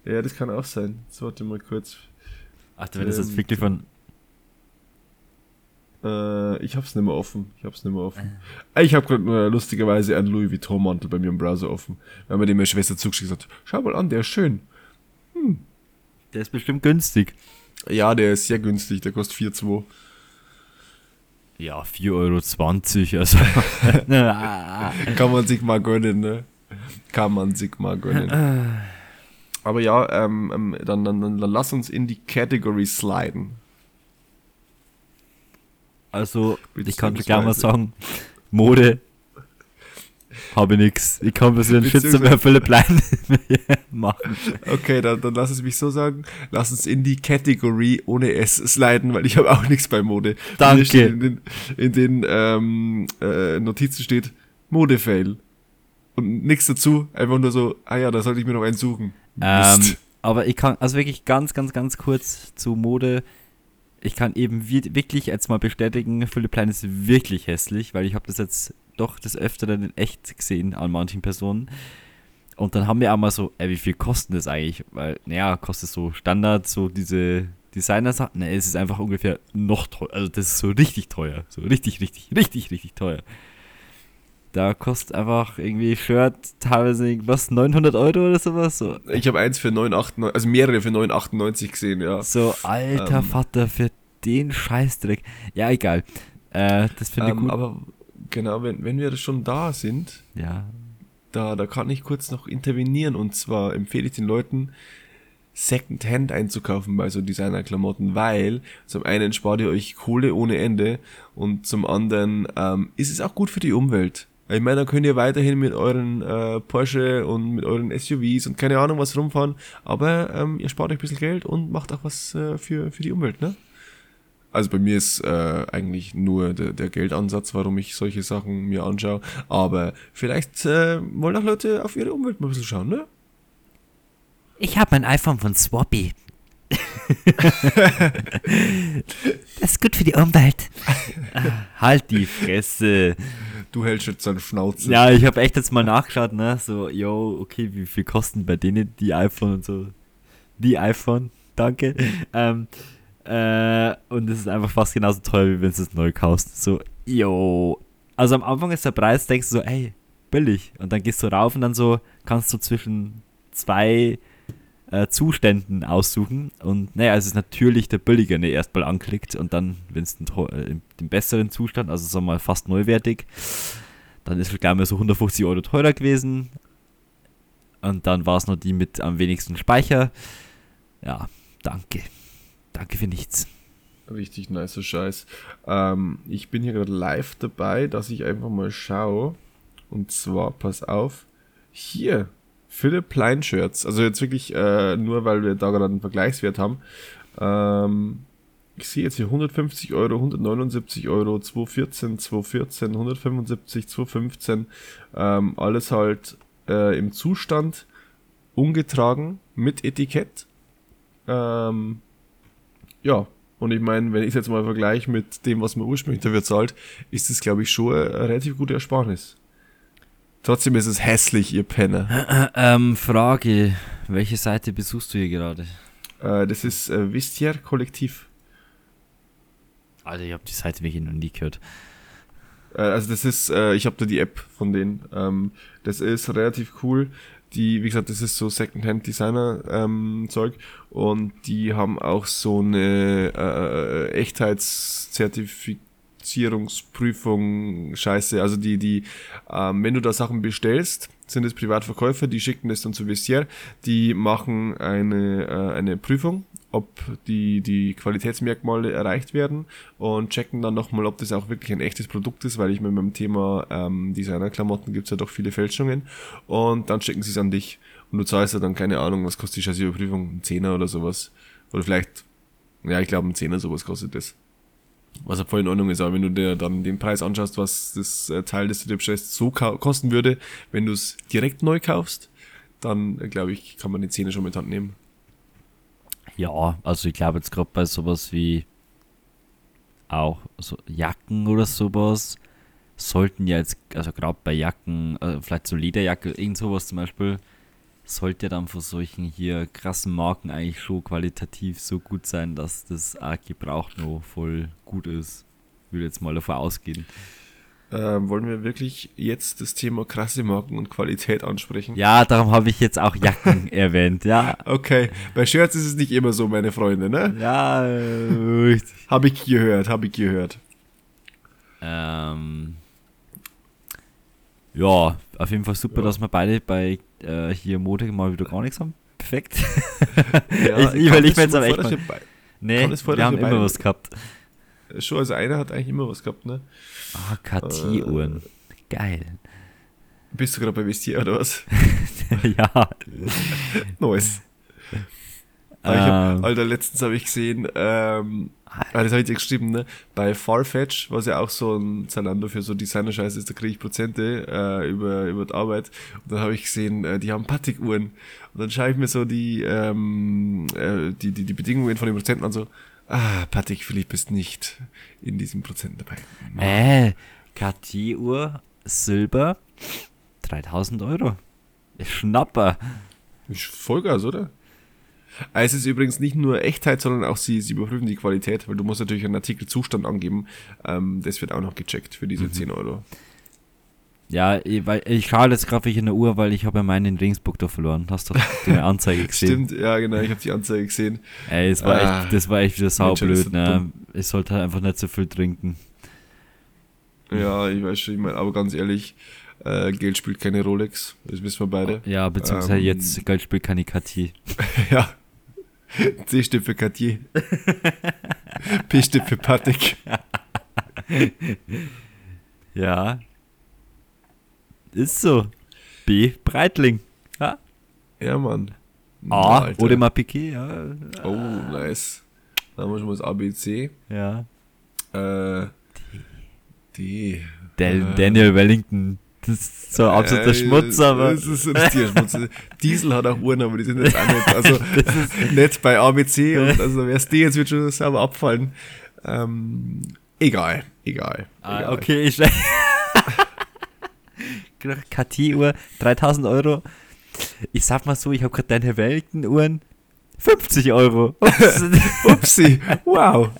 Ja, das kann auch sein. Jetzt warte mal kurz. Ach, wenn ähm, das jetzt wirklich von. Äh, ich hab's nicht mehr offen. Ich hab's nicht mehr offen. Äh. Ich hab gerade nur lustigerweise einen Louis Vuitton Mantel bei mir im Browser offen. Weil mir dem meine Schwester zugeschickt hat. Schau mal an, der ist schön. Hm. Der ist bestimmt günstig. Ja, der ist sehr günstig. Der kostet 4,2. Ja, 4,20 Euro, also. Kann man sich mal gönnen, ne? Kann man sich mal gönnen. Aber ja, ähm, ähm, dann, dann, dann, lass uns in die Category sliden. Also, ich kann gerne mal sagen, Mode habe ich nix. Ich kann bis den Schütze mehr Philipp Lein machen. Okay, dann, dann lass es mich so sagen. Lass uns in die Category ohne S sliden, weil ich habe auch nichts bei Mode. Danke. In den, in den ähm, äh, Notizen steht Mode-Fail. Und nichts dazu, einfach nur so, ah ja, da sollte ich mir noch einen suchen. Ähm, Aber ich kann, also wirklich ganz, ganz, ganz kurz zu Mode. Ich kann eben wirklich jetzt mal bestätigen, Philipp Plein ist wirklich hässlich, weil ich habe das jetzt doch des Öfteren in echt gesehen an manchen Personen. Und dann haben wir auch mal so, ey, wie viel kostet das eigentlich? Weil, naja, kostet so Standard, so diese Designer-Sachen. Ne, es ist einfach ungefähr noch teuer. Also, das ist so richtig teuer. So richtig, richtig, richtig, richtig teuer. Da kostet einfach irgendwie Shirt teilweise was 900 Euro oder sowas. So. Ich habe eins für 9,98, also mehrere für 9,98 gesehen, ja. So, alter ähm. Vater, für den Scheißdreck. Ja, egal. Äh, das finde ich ähm, gut. Aber genau, wenn, wenn wir schon da sind, ja. da, da kann ich kurz noch intervenieren. Und zwar empfehle ich den Leuten, Secondhand einzukaufen bei so Designerklamotten, weil zum einen spart ihr euch Kohle ohne Ende und zum anderen ähm, ist es auch gut für die Umwelt. Ich meine, da könnt ihr weiterhin mit euren äh, Porsche und mit euren SUVs und keine Ahnung was rumfahren, aber ähm, ihr spart euch ein bisschen Geld und macht auch was äh, für, für die Umwelt, ne? Also bei mir ist äh, eigentlich nur der, der Geldansatz, warum ich solche Sachen mir anschaue. Aber vielleicht äh, wollen auch Leute auf ihre Umwelt mal ein bisschen schauen, ne? Ich habe mein iPhone von Swappy. das ist gut für die Umwelt. halt die Fresse. Du hältst jetzt deine Schnauze. Ja, ich habe echt jetzt mal nachgeschaut, ne? So, yo, okay, wie viel kosten bei denen die iPhone und so? Die iPhone, danke. ähm, äh, und es ist einfach fast genauso teuer, wie wenn du es neu kaufst. So, yo. Also am Anfang ist der Preis, denkst du so, ey, billig. Und dann gehst du rauf und dann so kannst du zwischen zwei äh, Zuständen aussuchen. Und naja, es ist natürlich der billigere erstmal anklickt und dann, wenn es äh, den besseren Zustand, also sagen wir mal fast neuwertig, dann ist es gleich mal so 150 Euro teurer gewesen. Und dann war es noch die mit am wenigsten Speicher. Ja, danke. Danke für nichts. Richtig nicer Scheiß. Ähm, ich bin hier gerade live dabei, dass ich einfach mal schaue. Und zwar, pass auf, hier, Philipp Plein Shirts. Also jetzt wirklich äh, nur, weil wir da gerade einen Vergleichswert haben. Ähm, ich sehe jetzt hier 150 Euro, 179 Euro, 214, 214, 175, 215. Ähm, alles halt äh, im Zustand ungetragen mit Etikett. Ähm, ja, und ich meine, wenn ich es jetzt mal vergleiche mit dem, was man ursprünglich dafür zahlt, ist es, glaube ich, schon eine relativ gute Ersparnis. Trotzdem ist es hässlich, ihr Penner. Ähm, Frage: Welche Seite besuchst du hier gerade? Äh, das ist äh, Vistier Kollektiv. Alter, ich habe die Seite wirklich noch nie gehört. Äh, also, das ist, äh, ich habe da die App von denen. Ähm, das ist relativ cool. Die, wie gesagt, das ist so Secondhand-Designer-Zeug ähm, und die haben auch so eine äh, Echtheitszertifizierung Zertifizierungsprüfung scheiße. Also die, die, ähm, wenn du da Sachen bestellst, sind es Privatverkäufer, die schicken das dann zu Vestiaire, die machen eine, äh, eine Prüfung, ob die, die Qualitätsmerkmale erreicht werden und checken dann nochmal, ob das auch wirklich ein echtes Produkt ist, weil ich mir beim Thema ähm, Designerklamotten gibt es ja doch viele Fälschungen und dann schicken sie es an dich und du zahlst ja dann keine Ahnung, was kostet die scheiße Überprüfung, ein Zehner oder sowas oder vielleicht, ja ich glaube ein Zehner sowas kostet das. Was ja voll in Ordnung ist, aber wenn du dir dann den Preis anschaust, was das äh, Teil, dir bestellst, so kosten würde, wenn du es direkt neu kaufst, dann äh, glaube ich, kann man die Zähne schon mit Hand nehmen. Ja, also ich glaube jetzt gerade bei sowas wie auch so Jacken oder sowas sollten ja jetzt, also gerade bei Jacken, äh, vielleicht so Lederjacke, irgend sowas zum Beispiel, sollte dann von solchen hier krassen Marken eigentlich schon qualitativ so gut sein, dass das auch Gebrauch noch voll gut ist. Würde jetzt mal davon ausgehen. Ähm, wollen wir wirklich jetzt das Thema krasse Marken und Qualität ansprechen? Ja, darum habe ich jetzt auch Jacken erwähnt, ja. Okay, bei Shirts ist es nicht immer so, meine Freunde, ne? Ja, richtig. habe ich gehört, habe ich gehört. Ähm, ja, auf jeden Fall super, ja. dass wir beide bei äh, hier Mode mal wieder gar nichts haben. Perfekt. Ja, ich überlege mir jetzt aber echt mal. Nee, wir haben immer was gehabt. Schon, also einer hat eigentlich immer was gehabt, ne? Ah, KT-Uhren. Äh, Geil. Bist du gerade bei Vestier oder was? ja. nice. Hab, Alter, letztens habe ich gesehen, ähm, ah, das habe ich dir geschrieben, ne? Bei Farfetch, was ja auch so ein Zalando für so Designer-Scheiß ist, da kriege ich Prozente äh, über, über die Arbeit. Und dann habe ich gesehen, äh, die haben Patik-Uhren. Und dann schaue ich mir so die, ähm, äh, die, die, die Bedingungen von den Prozenten an, so, ah, Patik Philipp ist nicht in diesem Prozent dabei. Äh, Cartier-Uhr, Silber, 3000 Euro. Schnapper. Vollgas, oder? Ah, es ist übrigens nicht nur Echtheit, sondern auch sie, sie überprüfen die Qualität, weil du musst natürlich einen Artikelzustand angeben. Ähm, das wird auch noch gecheckt für diese mhm. 10 Euro. Ja, ich, weil ich schaue jetzt gerade in der Uhr, weil ich habe ja meinen in Ringsburg da verloren. Hast du die Anzeige gesehen? Stimmt, ja genau, ich habe die Anzeige gesehen. Ey, es war ah, echt, das war echt wieder saublöd, ne? Ich sollte halt einfach nicht so viel trinken. Ja, ich weiß schon, ich meine, aber ganz ehrlich, äh, Geld spielt keine Rolex, das wissen wir beide. Ja, beziehungsweise ähm, jetzt Geld spielt keine Cartier. ja, C steht für Cartier. P steht für Patek. ja. Ist so. B. Breitling. Ja, ja Mann. A. Alter. Oder mal Piquet, ja. Oh, nice. Dann haben wir schon mal das ABC. Ja. Äh, D. Del äh, Daniel Wellington. Das ist so absoluter äh, Schmutz, aber. Das ist ein Tierschmutz. Diesel hat auch Uhren, aber die sind jetzt auch nicht, also nicht bei ABC. Und also wer es die jetzt wird schon selber abfallen. Ähm, egal, egal. Ah, egal. okay, ich. KT-Uhr, 3000 Euro. Ich sag mal so, ich habe gerade deine Welten-Uhren. 50 Euro. Upsi, wow.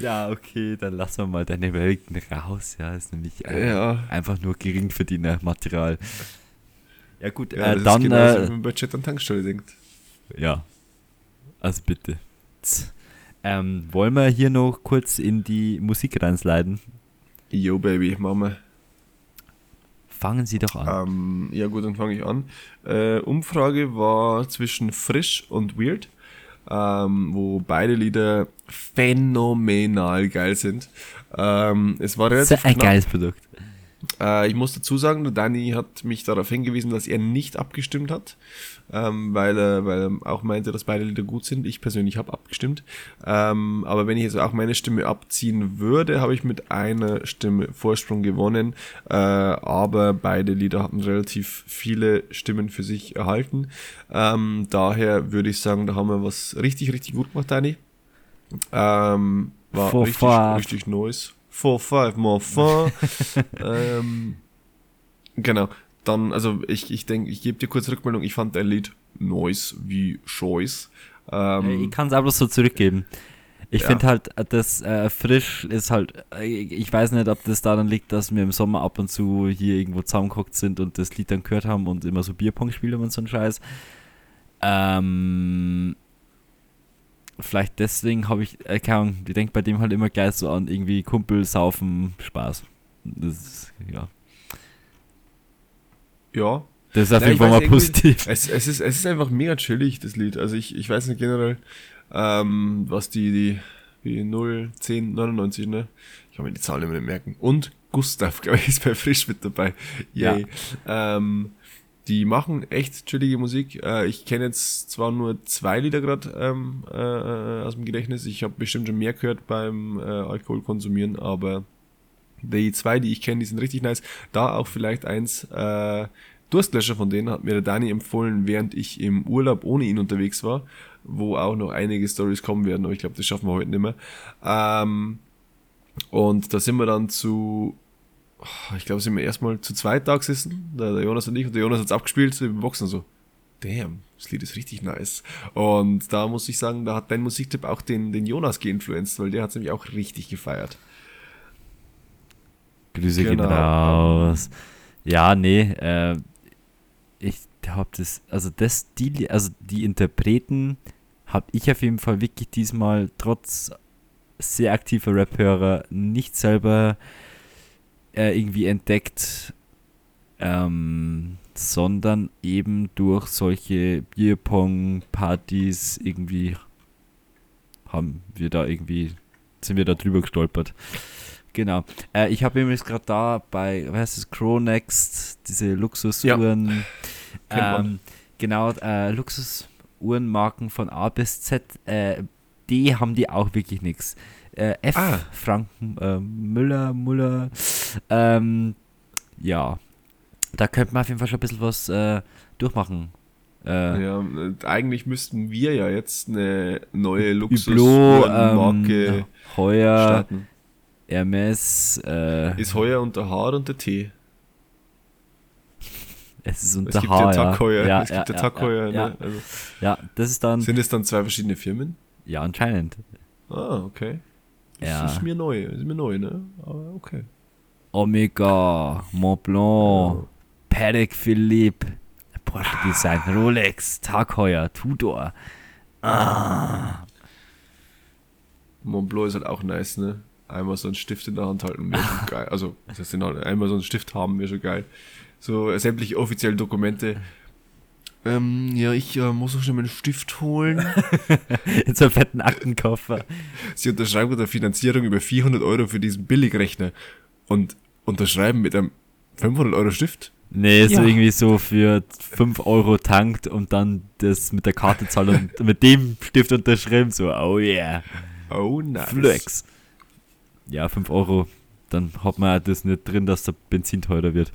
Ja, okay, dann lassen wir mal deine Welten raus. Ja, ist nämlich äh, ja. einfach nur Geringverdiener-Material. Ja, gut, ja, äh, dann. Ist genauso, äh, wenn Budget an Tankstelle denkt. Ja. Also bitte. Ähm, wollen wir hier noch kurz in die Musik reinsliden? Yo, Baby, Mama. Fangen Sie doch an. Ähm, ja, gut, dann fange ich an. Äh, Umfrage war zwischen frisch und weird ähm, wo beide Lieder phänomenal geil sind. Ähm, es war relativ das ist ein knapp. geiles Produkt. Äh, ich muss dazu sagen, der Danny hat mich darauf hingewiesen, dass er nicht abgestimmt hat, ähm, weil, er, weil er auch meinte, dass beide Lieder gut sind. Ich persönlich habe abgestimmt. Ähm, aber wenn ich jetzt auch meine Stimme abziehen würde, habe ich mit einer Stimme Vorsprung gewonnen. Äh, aber beide Lieder hatten relativ viele Stimmen für sich erhalten. Ähm, daher würde ich sagen, da haben wir was richtig, richtig gut gemacht, Danny. Ähm, war richtig, richtig nice. Four, five more fun. ähm, genau. Dann, also ich, ich denke, ich gebe dir kurz Rückmeldung. Ich fand dein Lied Noise wie Choice. Ähm, ich kann es einfach so zurückgeben. Ich ja. finde halt, das äh, frisch ist halt, äh, ich weiß nicht, ob das daran liegt, dass wir im Sommer ab und zu hier irgendwo zusammengeguckt sind und das Lied dann gehört haben und immer so Bierpong spielen und so ein Scheiß. Ähm, vielleicht deswegen habe ich, äh, keine Ahnung, ich denke bei dem halt immer gleich so an irgendwie Kumpel, Saufen, Spaß. Das ist, ja. Ja. Das ist auf jeden Fall mal positiv. Es, es, ist, es ist einfach mega chillig, das Lied. Also ich, ich weiß nicht generell, ähm, was die, die, wie 0, 10, 99, ne? Ich kann mir die Zahlen immer nicht merken. Und Gustav, glaube ich, ist bei Frisch mit dabei. Yay. Ja. Ähm, die machen echt chillige Musik. Äh, ich kenne jetzt zwar nur zwei Lieder gerade ähm, äh, aus dem Gedächtnis. Ich habe bestimmt schon mehr gehört beim äh, Alkohol konsumieren, aber die zwei, die ich kenne, die sind richtig nice. Da auch vielleicht eins. Äh, Durstlöscher von denen hat mir der Dani empfohlen, während ich im Urlaub ohne ihn unterwegs war, wo auch noch einige Stories kommen werden, aber ich glaube, das schaffen wir heute nicht mehr. Ähm, und da sind wir dann zu ich glaube, sind wir erstmal zu zweit da gesessen, der, der Jonas und ich, und der Jonas hat es abgespielt, so im Boxen so, damn, das Lied ist richtig nice. Und da muss ich sagen, da hat dein Musiktipp auch den, den Jonas geinfluenced, weil der hat es nämlich auch richtig gefeiert. Grüße genau. gehen raus. Ja, nee, äh, ich hab das, also das, die, also die Interpreten habe ich auf jeden Fall wirklich diesmal trotz sehr aktiver Rap-Hörer nicht selber äh, irgendwie entdeckt, ähm, sondern eben durch solche Bierpong-Partys irgendwie haben wir da irgendwie, sind wir da drüber gestolpert. Genau. Äh, ich habe übrigens gerade da bei, was heißt es, Cronext, diese Luxusuhren. Ja. Ähm, genau, äh, Luxus Uhrenmarken von A bis Z. Äh, D haben die auch wirklich nichts. Äh, F, ah. Frank äh, Müller, Müller. Ähm, ja, da könnte man auf jeden Fall schon ein bisschen was äh, durchmachen. Äh, ja, eigentlich müssten wir ja jetzt eine neue Luxusmarke ähm, Heuer, starten. Hermes. Äh, ist Heuer unter H und der T? Es ist unter es gibt H, ja. Heuer. Ja, es ja, gibt ja, Tag Heuer. Ja, ne? also. ja, das ist dann. Sind es dann zwei verschiedene Firmen? Ja, anscheinend. Ah, okay. Ja. Ist mir neu, ist mir neu, ne? Aber okay. Omega, Montblanc, Patek Philippe, Porsche Design, Rolex, Tag Heuer, Tudor. Ah. Montblanc ist halt auch nice, ne? Einmal so einen Stift in der Hand halten wäre schon geil. Also, das heißt, einmal so einen Stift haben wäre schon geil. So sämtliche offiziellen Dokumente. Ähm, ja, ich äh, muss auch schon meinen Stift holen. in so einem fetten Aktenkoffer. Sie unterschreiben unter Finanzierung über 400 Euro für diesen Billigrechner und unterschreiben mit einem 500 Euro Stift. Nee, so ja. irgendwie so für 5 Euro tankt und dann das mit der Karte zahlen und mit dem Stift unterschreiben. So, oh yeah. Oh nice. Flex. Ja, 5 Euro. Dann hat man ja das nicht drin, dass der Benzin teurer wird.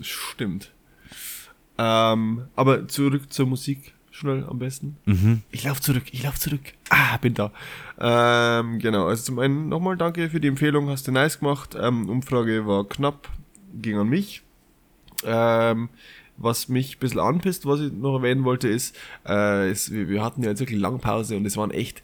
Stimmt. Ähm, aber zurück zur Musik schnell am besten. Mhm. Ich laufe zurück, ich laufe zurück. Ah, bin da. Ähm, genau, also zum einen nochmal danke für die Empfehlung, hast du nice gemacht. Ähm, Umfrage war knapp, ging an mich. Ähm, was mich ein bisschen anpisst, was ich noch erwähnen wollte, ist, äh, ist wir hatten ja jetzt wirklich lange Pause und es waren echt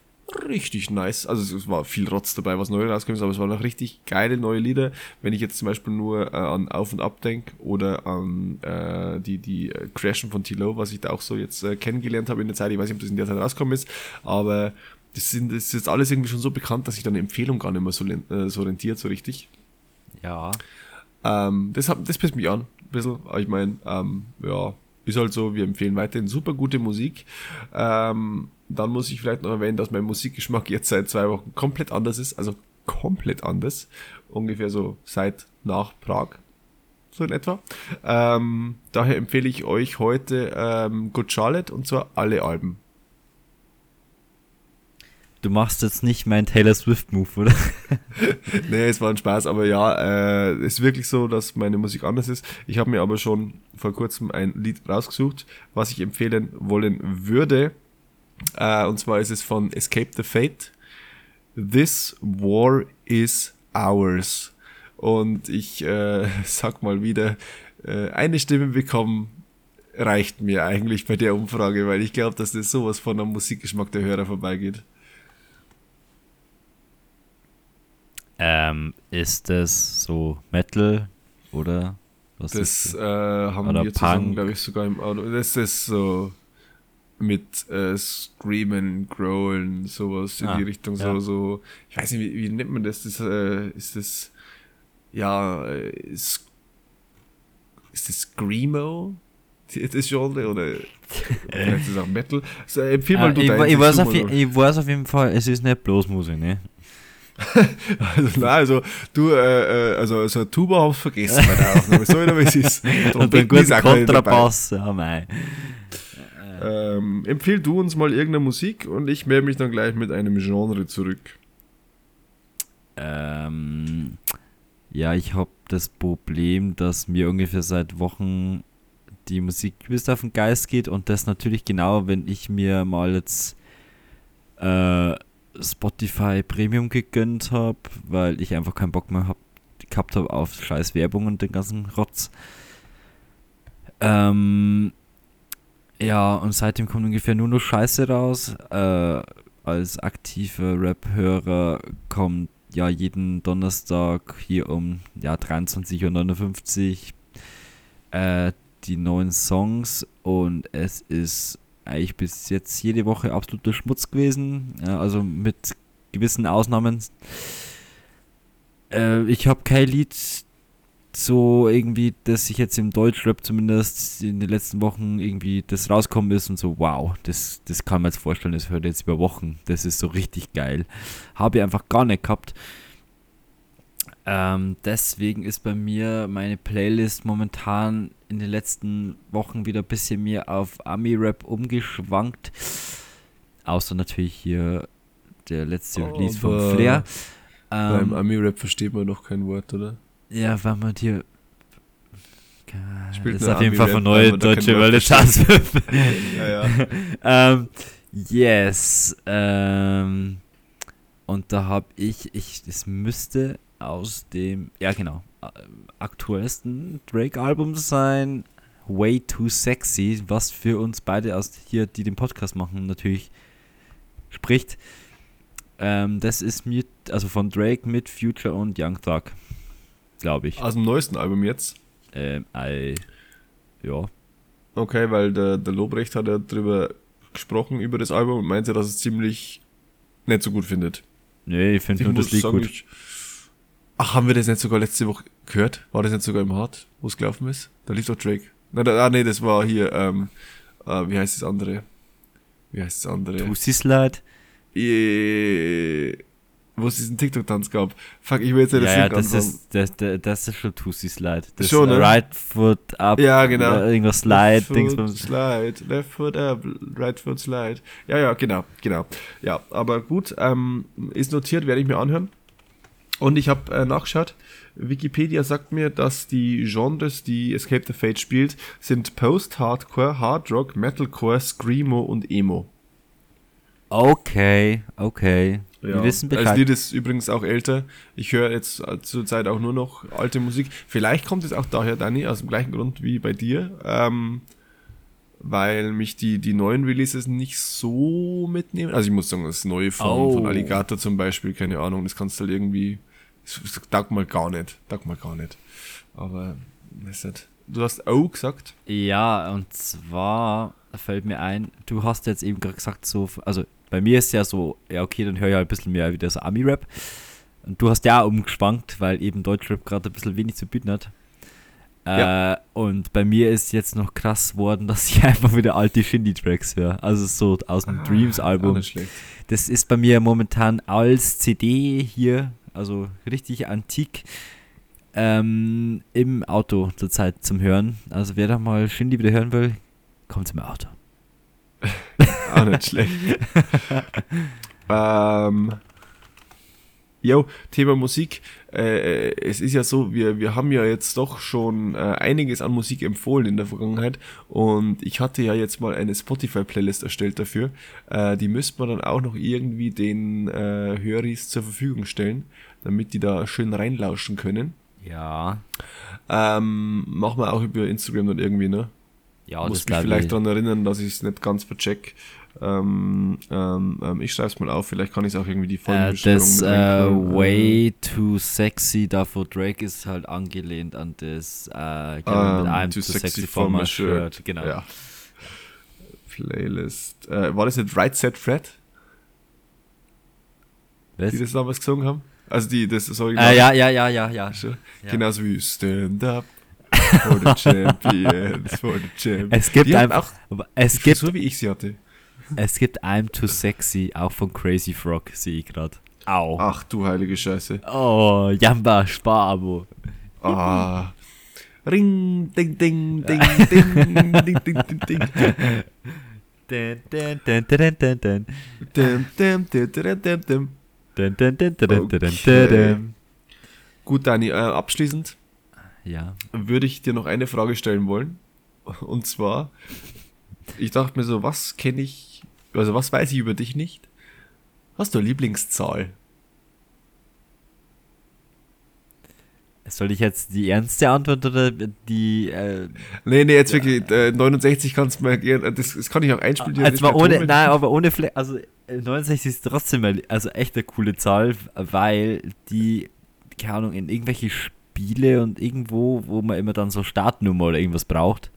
richtig nice. Also es war viel Rotz dabei, was neu rauskommt, aber es waren auch richtig geile neue Lieder. Wenn ich jetzt zum Beispiel nur äh, an Auf und Ab denke oder an äh, die, die äh, Crashen von T-Low, was ich da auch so jetzt äh, kennengelernt habe in der Zeit. Ich weiß nicht, ob das in der Zeit rausgekommen ist, aber das, sind, das ist jetzt alles irgendwie schon so bekannt, dass sich da eine Empfehlung gar nicht mehr so, äh, so rentiert, so richtig. Ja. Ähm, das, das pisst mich an, ein bisschen. Aber ich meine, ähm, ja, ist halt so, wir empfehlen weiterhin super gute Musik. Ähm, dann muss ich vielleicht noch erwähnen, dass mein Musikgeschmack jetzt seit zwei Wochen komplett anders ist. Also komplett anders. Ungefähr so seit nach Prag. So in etwa. Ähm, daher empfehle ich euch heute ähm, Good Charlotte und zwar alle Alben. Du machst jetzt nicht meinen Taylor Swift-Move, oder? nee, es war ein Spaß, aber ja, äh, ist wirklich so, dass meine Musik anders ist. Ich habe mir aber schon vor kurzem ein Lied rausgesucht, was ich empfehlen wollen würde. Äh, und zwar ist es von Escape the Fate. This War is Ours. Und ich äh, sag mal wieder, äh, eine Stimme bekommen reicht mir eigentlich bei der Umfrage, weil ich glaube, dass das sowas von am Musikgeschmack der Hörer vorbeigeht. Ähm, ist das so Metal oder was das ist das? Äh, haben oder wir zusammen, glaube ich, sogar im Auto. Das ist so mit äh, Screamen, Growlen, sowas in ah, die Richtung, ja. so, so, ich weiß nicht, wie, wie nennt man das? das äh, ist das, ja, äh, ist, ist das Screamo? Das Genre oder vielleicht ist auch Metal. So, empfehl mal ah, du ich, ich, weiß auf, ich weiß auf jeden Fall, es ist nicht bloß Musik, ne? also, nein, also du, äh, äh also, also Tuba hab's vergessen bei der Aufnahme, so wie es ist. Und ein guter Kontrabass, ja mei. Ähm, empfehl du uns mal irgendeine Musik und ich melde mich dann gleich mit einem Genre zurück. Ähm, ja, ich habe das Problem, dass mir ungefähr seit Wochen die Musik bis auf den Geist geht und das natürlich genau, wenn ich mir mal jetzt äh, Spotify Premium gegönnt habe, weil ich einfach keinen Bock mehr hab, gehabt habe auf scheiß Werbung und den ganzen Rotz. Ähm, ja, und seitdem kommt ungefähr nur noch Scheiße raus. Äh, als aktiver Rap-Hörer kommt ja jeden Donnerstag hier um ja, 23.59 Uhr äh, die neuen Songs und es ist eigentlich bis jetzt jede Woche absoluter Schmutz gewesen. Ja, also mit gewissen Ausnahmen. Äh, ich habe kein Lied so irgendwie, dass ich jetzt im Deutschrap zumindest in den letzten Wochen irgendwie das rauskommen ist und so, wow, das, das kann man jetzt vorstellen, das hört jetzt über Wochen. Das ist so richtig geil. Habe ich einfach gar nicht gehabt. Ähm, deswegen ist bei mir meine Playlist momentan in den letzten Wochen wieder ein bisschen mehr auf Ami-Rap umgeschwankt. Außer natürlich hier der letzte Release von Flair. Ähm, beim Ami-Rap versteht man noch kein Wort, oder? Ja, weil man hier. Spielt das ist auf jeden Fall von neue deutsche Welle Chance. ja, ja. ähm, yes. Ähm, und da habe ich, ich, es müsste aus dem, ja genau, äh, aktuellsten Drake-Album sein, Way Too Sexy, was für uns beide aus hier, die den Podcast machen, natürlich spricht. Ähm, das ist mit, also von Drake mit Future und Young Thug, glaube ich. Aus dem neuesten Album jetzt? Ähm, I, ja. Okay, weil der, der Lobrecht hat ja drüber gesprochen, über das Album und meinte, dass es ziemlich nicht so gut findet. Nee, ich finde nur das Lied gut. Ich, ach, haben wir das nicht sogar letzte Woche gehört? War das nicht sogar im Hard, wo es gelaufen ist? Da lief doch Drake. Nein, da, ah, nee, das war hier, ähm, äh, wie heißt das andere? Wie heißt das andere? Pussy Slide? Äh, wo es diesen TikTok-Tanz gab. Fuck, ich will jetzt nicht ja, ja, das ist, das, das, das ist schon Tussi Slide. Das schon, ne? Right Foot Up. Ja, genau. irgendwas Slide. Left foot Slide. Left Foot Up. Right Foot Slide. Ja, ja, genau, genau. Ja, aber gut, ähm, ist notiert, werde ich mir anhören. Und ich habe äh, nachgeschaut. Wikipedia sagt mir, dass die Genres, die Escape the Fate spielt, sind Post-Hardcore, Hard Rock, Metalcore, Screamo und Emo. Okay, okay. Ja. Wir wissen Bescheid. Das Lied ist übrigens auch älter. Ich höre jetzt zurzeit auch nur noch alte Musik. Vielleicht kommt es auch daher, Dani, aus dem gleichen Grund wie bei dir. Ähm, weil mich die, die neuen Releases nicht so mitnehmen. Also ich muss sagen, das neue von, oh. von Alligator zum Beispiel, keine Ahnung, das kannst du halt irgendwie, das, taugt mal gar nicht, taugt mal gar nicht. Aber, ist halt, du hast O gesagt? Ja, und zwar fällt mir ein, du hast jetzt eben gerade gesagt, so, also bei mir ist ja so, ja okay, dann höre ich halt ein bisschen mehr wieder so Ami-Rap. Und du hast ja umgeschwankt, weil eben Deutschrap gerade ein bisschen wenig zu bieten hat. Ja. Äh, und bei mir ist jetzt noch krass worden, dass ich einfach wieder alte Shindy-Tracks höre. Also so aus dem ah, Dreams-Album. Das ist bei mir momentan als CD hier, also richtig antik, ähm, im Auto zurzeit zum Hören. Also wer da mal Shindy wieder hören will, kommt zum Auto. Auch nicht schlecht. ähm, Jo, Thema Musik. Äh, es ist ja so, wir, wir haben ja jetzt doch schon äh, einiges an Musik empfohlen in der Vergangenheit und ich hatte ja jetzt mal eine Spotify-Playlist erstellt dafür. Äh, die müsste man dann auch noch irgendwie den äh, Höris zur Verfügung stellen, damit die da schön reinlauschen können. Ja. Ähm, machen wir auch über Instagram dann irgendwie, ne? Ja, Muss mich vielleicht daran erinnern, dass ich es nicht ganz vercheck. Ähm, ähm, ähm ich schreibe es mal auf, vielleicht kann ich es auch irgendwie die Folgenbeschreibung äh, Das äh, Way Too Sexy da for Drake ist halt angelehnt an das äh, mit I'm Too, too Sexy, for My Shirt. shirt. Genau. Ja. Playlist. Äh, war das jetzt Right Set Fred? Was? Die das damals gesungen haben? Also die, das sorry. Äh, ja, ja, ja, ja, ja. ja. Genauso wie Stand Up For the Champions, for the Champions. Es gibt die einfach, es gibt, so wie ich sie hatte. Es gibt I'm Too Sexy, auch von Crazy Frog, sehe ich gerade. Au. Ach du heilige Scheiße. Oh, Jamba, Sparabo. Ah. Ring, ding, ding, ding, ding, ding, ding, ding, ding. Dun. Gut, Dani, äh, abschließend ja. würde ich dir noch eine Frage stellen wollen. Und zwar, ich dachte mir so, was kenne ich, also was weiß ich über dich nicht? Hast du eine Lieblingszahl? Soll ich jetzt die ernste Antwort oder die. Äh, nee, nee, jetzt wirklich. Äh, 69 kannst du gerne. Das, das kann ich auch einspielen. Also mal ohne, nein, aber ohne Fle Also 69 ist trotzdem also echt eine coole Zahl, weil die, keine Ahnung, in irgendwelche Spiele Spiele und irgendwo, wo man immer dann so Startnummer oder irgendwas braucht.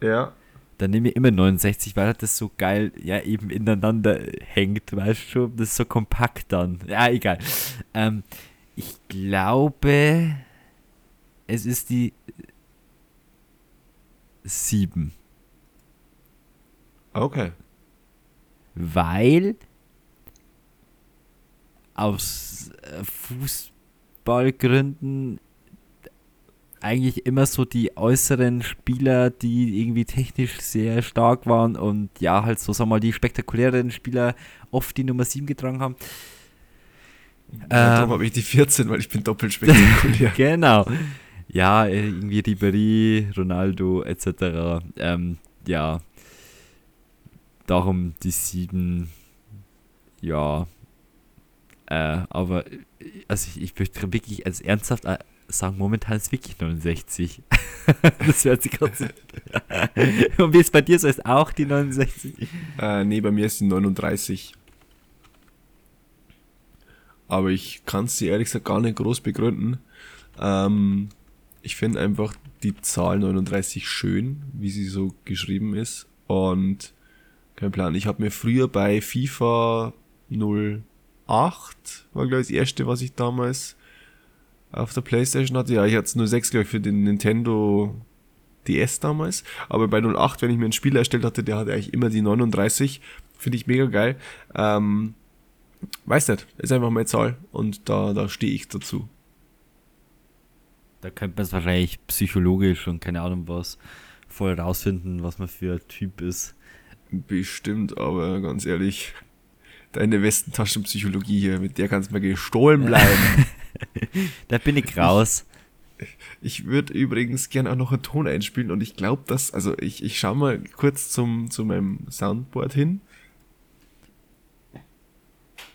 Ja. Dann nehme ich immer 69, weil das so geil, ja, eben ineinander hängt, weißt du? Das ist so kompakt dann. Ja, egal. Ähm, ich glaube, es ist die 7. Okay. Weil aus äh, Fuß Fußballgründen eigentlich immer so die äußeren Spieler, die irgendwie technisch sehr stark waren und ja, halt so, sagen wir mal, die spektakulären Spieler oft die Nummer 7 getragen haben. Ja, darum ähm, habe ich die 14, weil ich bin doppelt spektakulär. genau. Ja, irgendwie Ribery, Ronaldo etc. Ähm, ja, darum die 7. Ja, äh, aber also ich, ich möchte wirklich als ernsthaft äh, sagen, momentan ist wirklich 69. das hört sich gerade so. Und wie ist bei dir so? Ist auch die 69? Äh, nee, bei mir ist die 39. Aber ich kann es dir ehrlich gesagt gar nicht groß begründen. Ähm, ich finde einfach die Zahl 39 schön, wie sie so geschrieben ist. Und kein Plan. Ich habe mir früher bei FIFA 08, war glaube ich das erste, was ich damals auf der Playstation hatte. Ja, ich hatte es 06, glaube ich, für den Nintendo DS damals. Aber bei 08, wenn ich mir ein Spiel erstellt hatte, der hatte eigentlich immer die 39. Finde ich mega geil. Ähm, weiß nicht, ist einfach meine Zahl und da, da stehe ich dazu. Da könnte man es wahrscheinlich psychologisch und keine Ahnung was voll rausfinden, was man für ein Typ ist. Bestimmt, aber ganz ehrlich, deine Westentaschenpsychologie hier, mit der kannst du mal gestohlen bleiben. da bin ich raus. Ich würde übrigens gerne auch noch einen Ton einspielen und ich glaube, dass, also ich, ich schaue mal kurz zum, zu meinem Soundboard hin.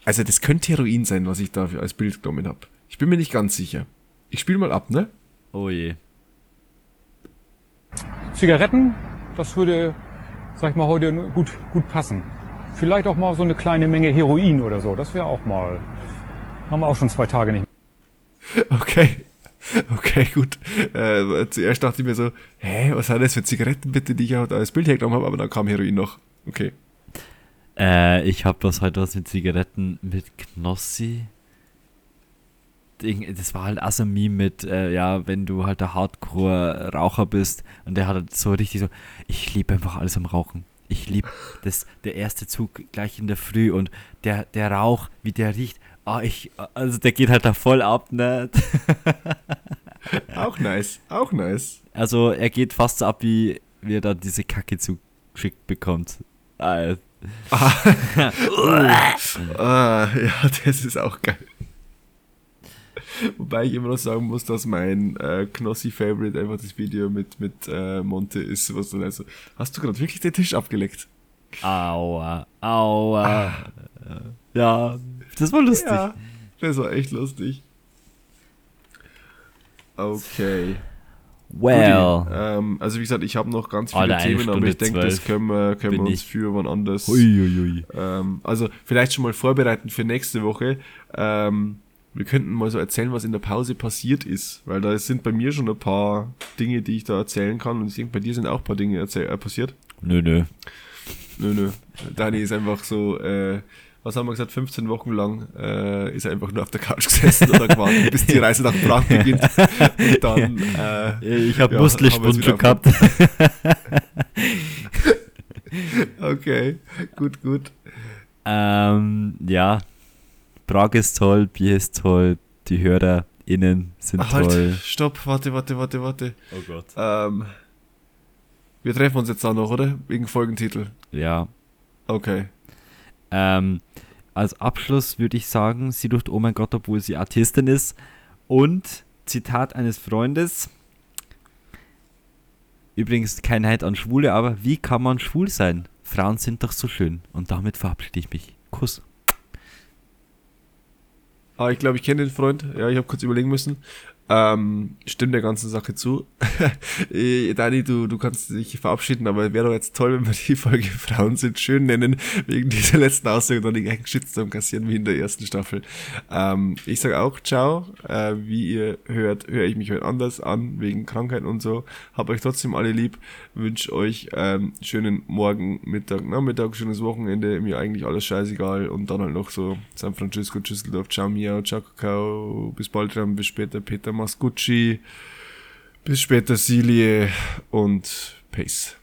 Also das könnte Heroin sein, was ich da als Bild genommen habe. Ich bin mir nicht ganz sicher. Ich spiele mal ab, ne? Oh je. Zigaretten, das würde, sag ich mal, heute gut, gut passen. Vielleicht auch mal so eine kleine Menge Heroin oder so. Das wäre auch mal. Haben wir auch schon zwei Tage nicht. Okay. Okay, gut. Äh, zuerst dachte ich mir so, hä, was sind das für Zigaretten bitte, die ich auch als Bild hergenommen habe, aber dann kam Heroin noch. Okay. Äh, ich habe was heute was mit Zigaretten mit Knossi. Das war halt also Meme mit, äh, ja, wenn du halt der Hardcore-Raucher bist und der hat halt so richtig so, ich liebe einfach alles am Rauchen. Ich liebe das, der erste Zug gleich in der Früh und der, der Rauch, wie der riecht. Ah, ich, also der geht halt da voll ab, ne? auch nice, auch nice. Also er geht fast so ab, wie, wie er da diese Kacke zugeschickt bekommt. Ah, ah. ah, ja, das ist auch geil. Wobei ich immer noch sagen muss, dass mein äh, Knossi-Favorite einfach das Video mit, mit äh, Monte ist, was dann also, hast du gerade wirklich den Tisch abgeleckt? Aua, aua. Ah. Ja, das war lustig. Ja, das war echt lustig. Okay. Well. Ähm, also wie gesagt, ich habe noch ganz viele Alter, Themen, aber ich denke, das können wir, können wir uns für wann anders. Uiuiui. Ähm, also vielleicht schon mal vorbereiten für nächste Woche. Ähm, wir könnten mal so erzählen, was in der Pause passiert ist, weil da sind bei mir schon ein paar Dinge, die ich da erzählen kann und ich denke, bei dir sind auch ein paar Dinge äh, passiert. Nö, nö. Nö, nö. Dani ist einfach so, äh, was haben wir gesagt, 15 Wochen lang äh, ist er einfach nur auf der Couch gesessen oder gewartet, bis die Reise nach Prag beginnt. Und dann, äh, ich habe ja, Muskelsponsor gehabt. okay, gut, gut. Ähm, ja, Prag ist toll, Bier ist toll, die HörerInnen sind Ach, halt, toll. Stopp, warte, warte, warte, warte. Oh Gott. Ähm, wir treffen uns jetzt auch noch, oder? Wegen Folgentitel. Ja. Okay. Ähm, als Abschluss würde ich sagen, sie ruft Oh mein Gott, obwohl sie Artistin ist. Und Zitat eines Freundes. Übrigens kein Neid an Schwule, aber wie kann man schwul sein? Frauen sind doch so schön. Und damit verabschiede ich mich. Kuss. Ah, ich glaube, ich kenne den Freund. Ja, ich habe kurz überlegen müssen. Ähm, stimmt der ganzen Sache zu. Äh, Dani, du, du kannst dich verabschieden, aber wäre doch jetzt toll, wenn wir die Folge Frauen sind schön nennen, wegen dieser letzten Aussage dann die gleichen Shitstorm kassieren wie in der ersten Staffel. Ähm, ich sage auch ciao. Äh, wie ihr hört, höre ich mich heute anders an, wegen Krankheit und so. Hab euch trotzdem alle lieb. Wünsche euch ähm, schönen Morgen, Mittag, Nachmittag, schönes Wochenende. Mir eigentlich alles scheißegal. Und dann halt noch so San Francisco, Düsseldorf, ciao, miau, ciao, Kakao. Bis bald, dann, bis später, Peter Mascucci. Bis später, Silie und Pace.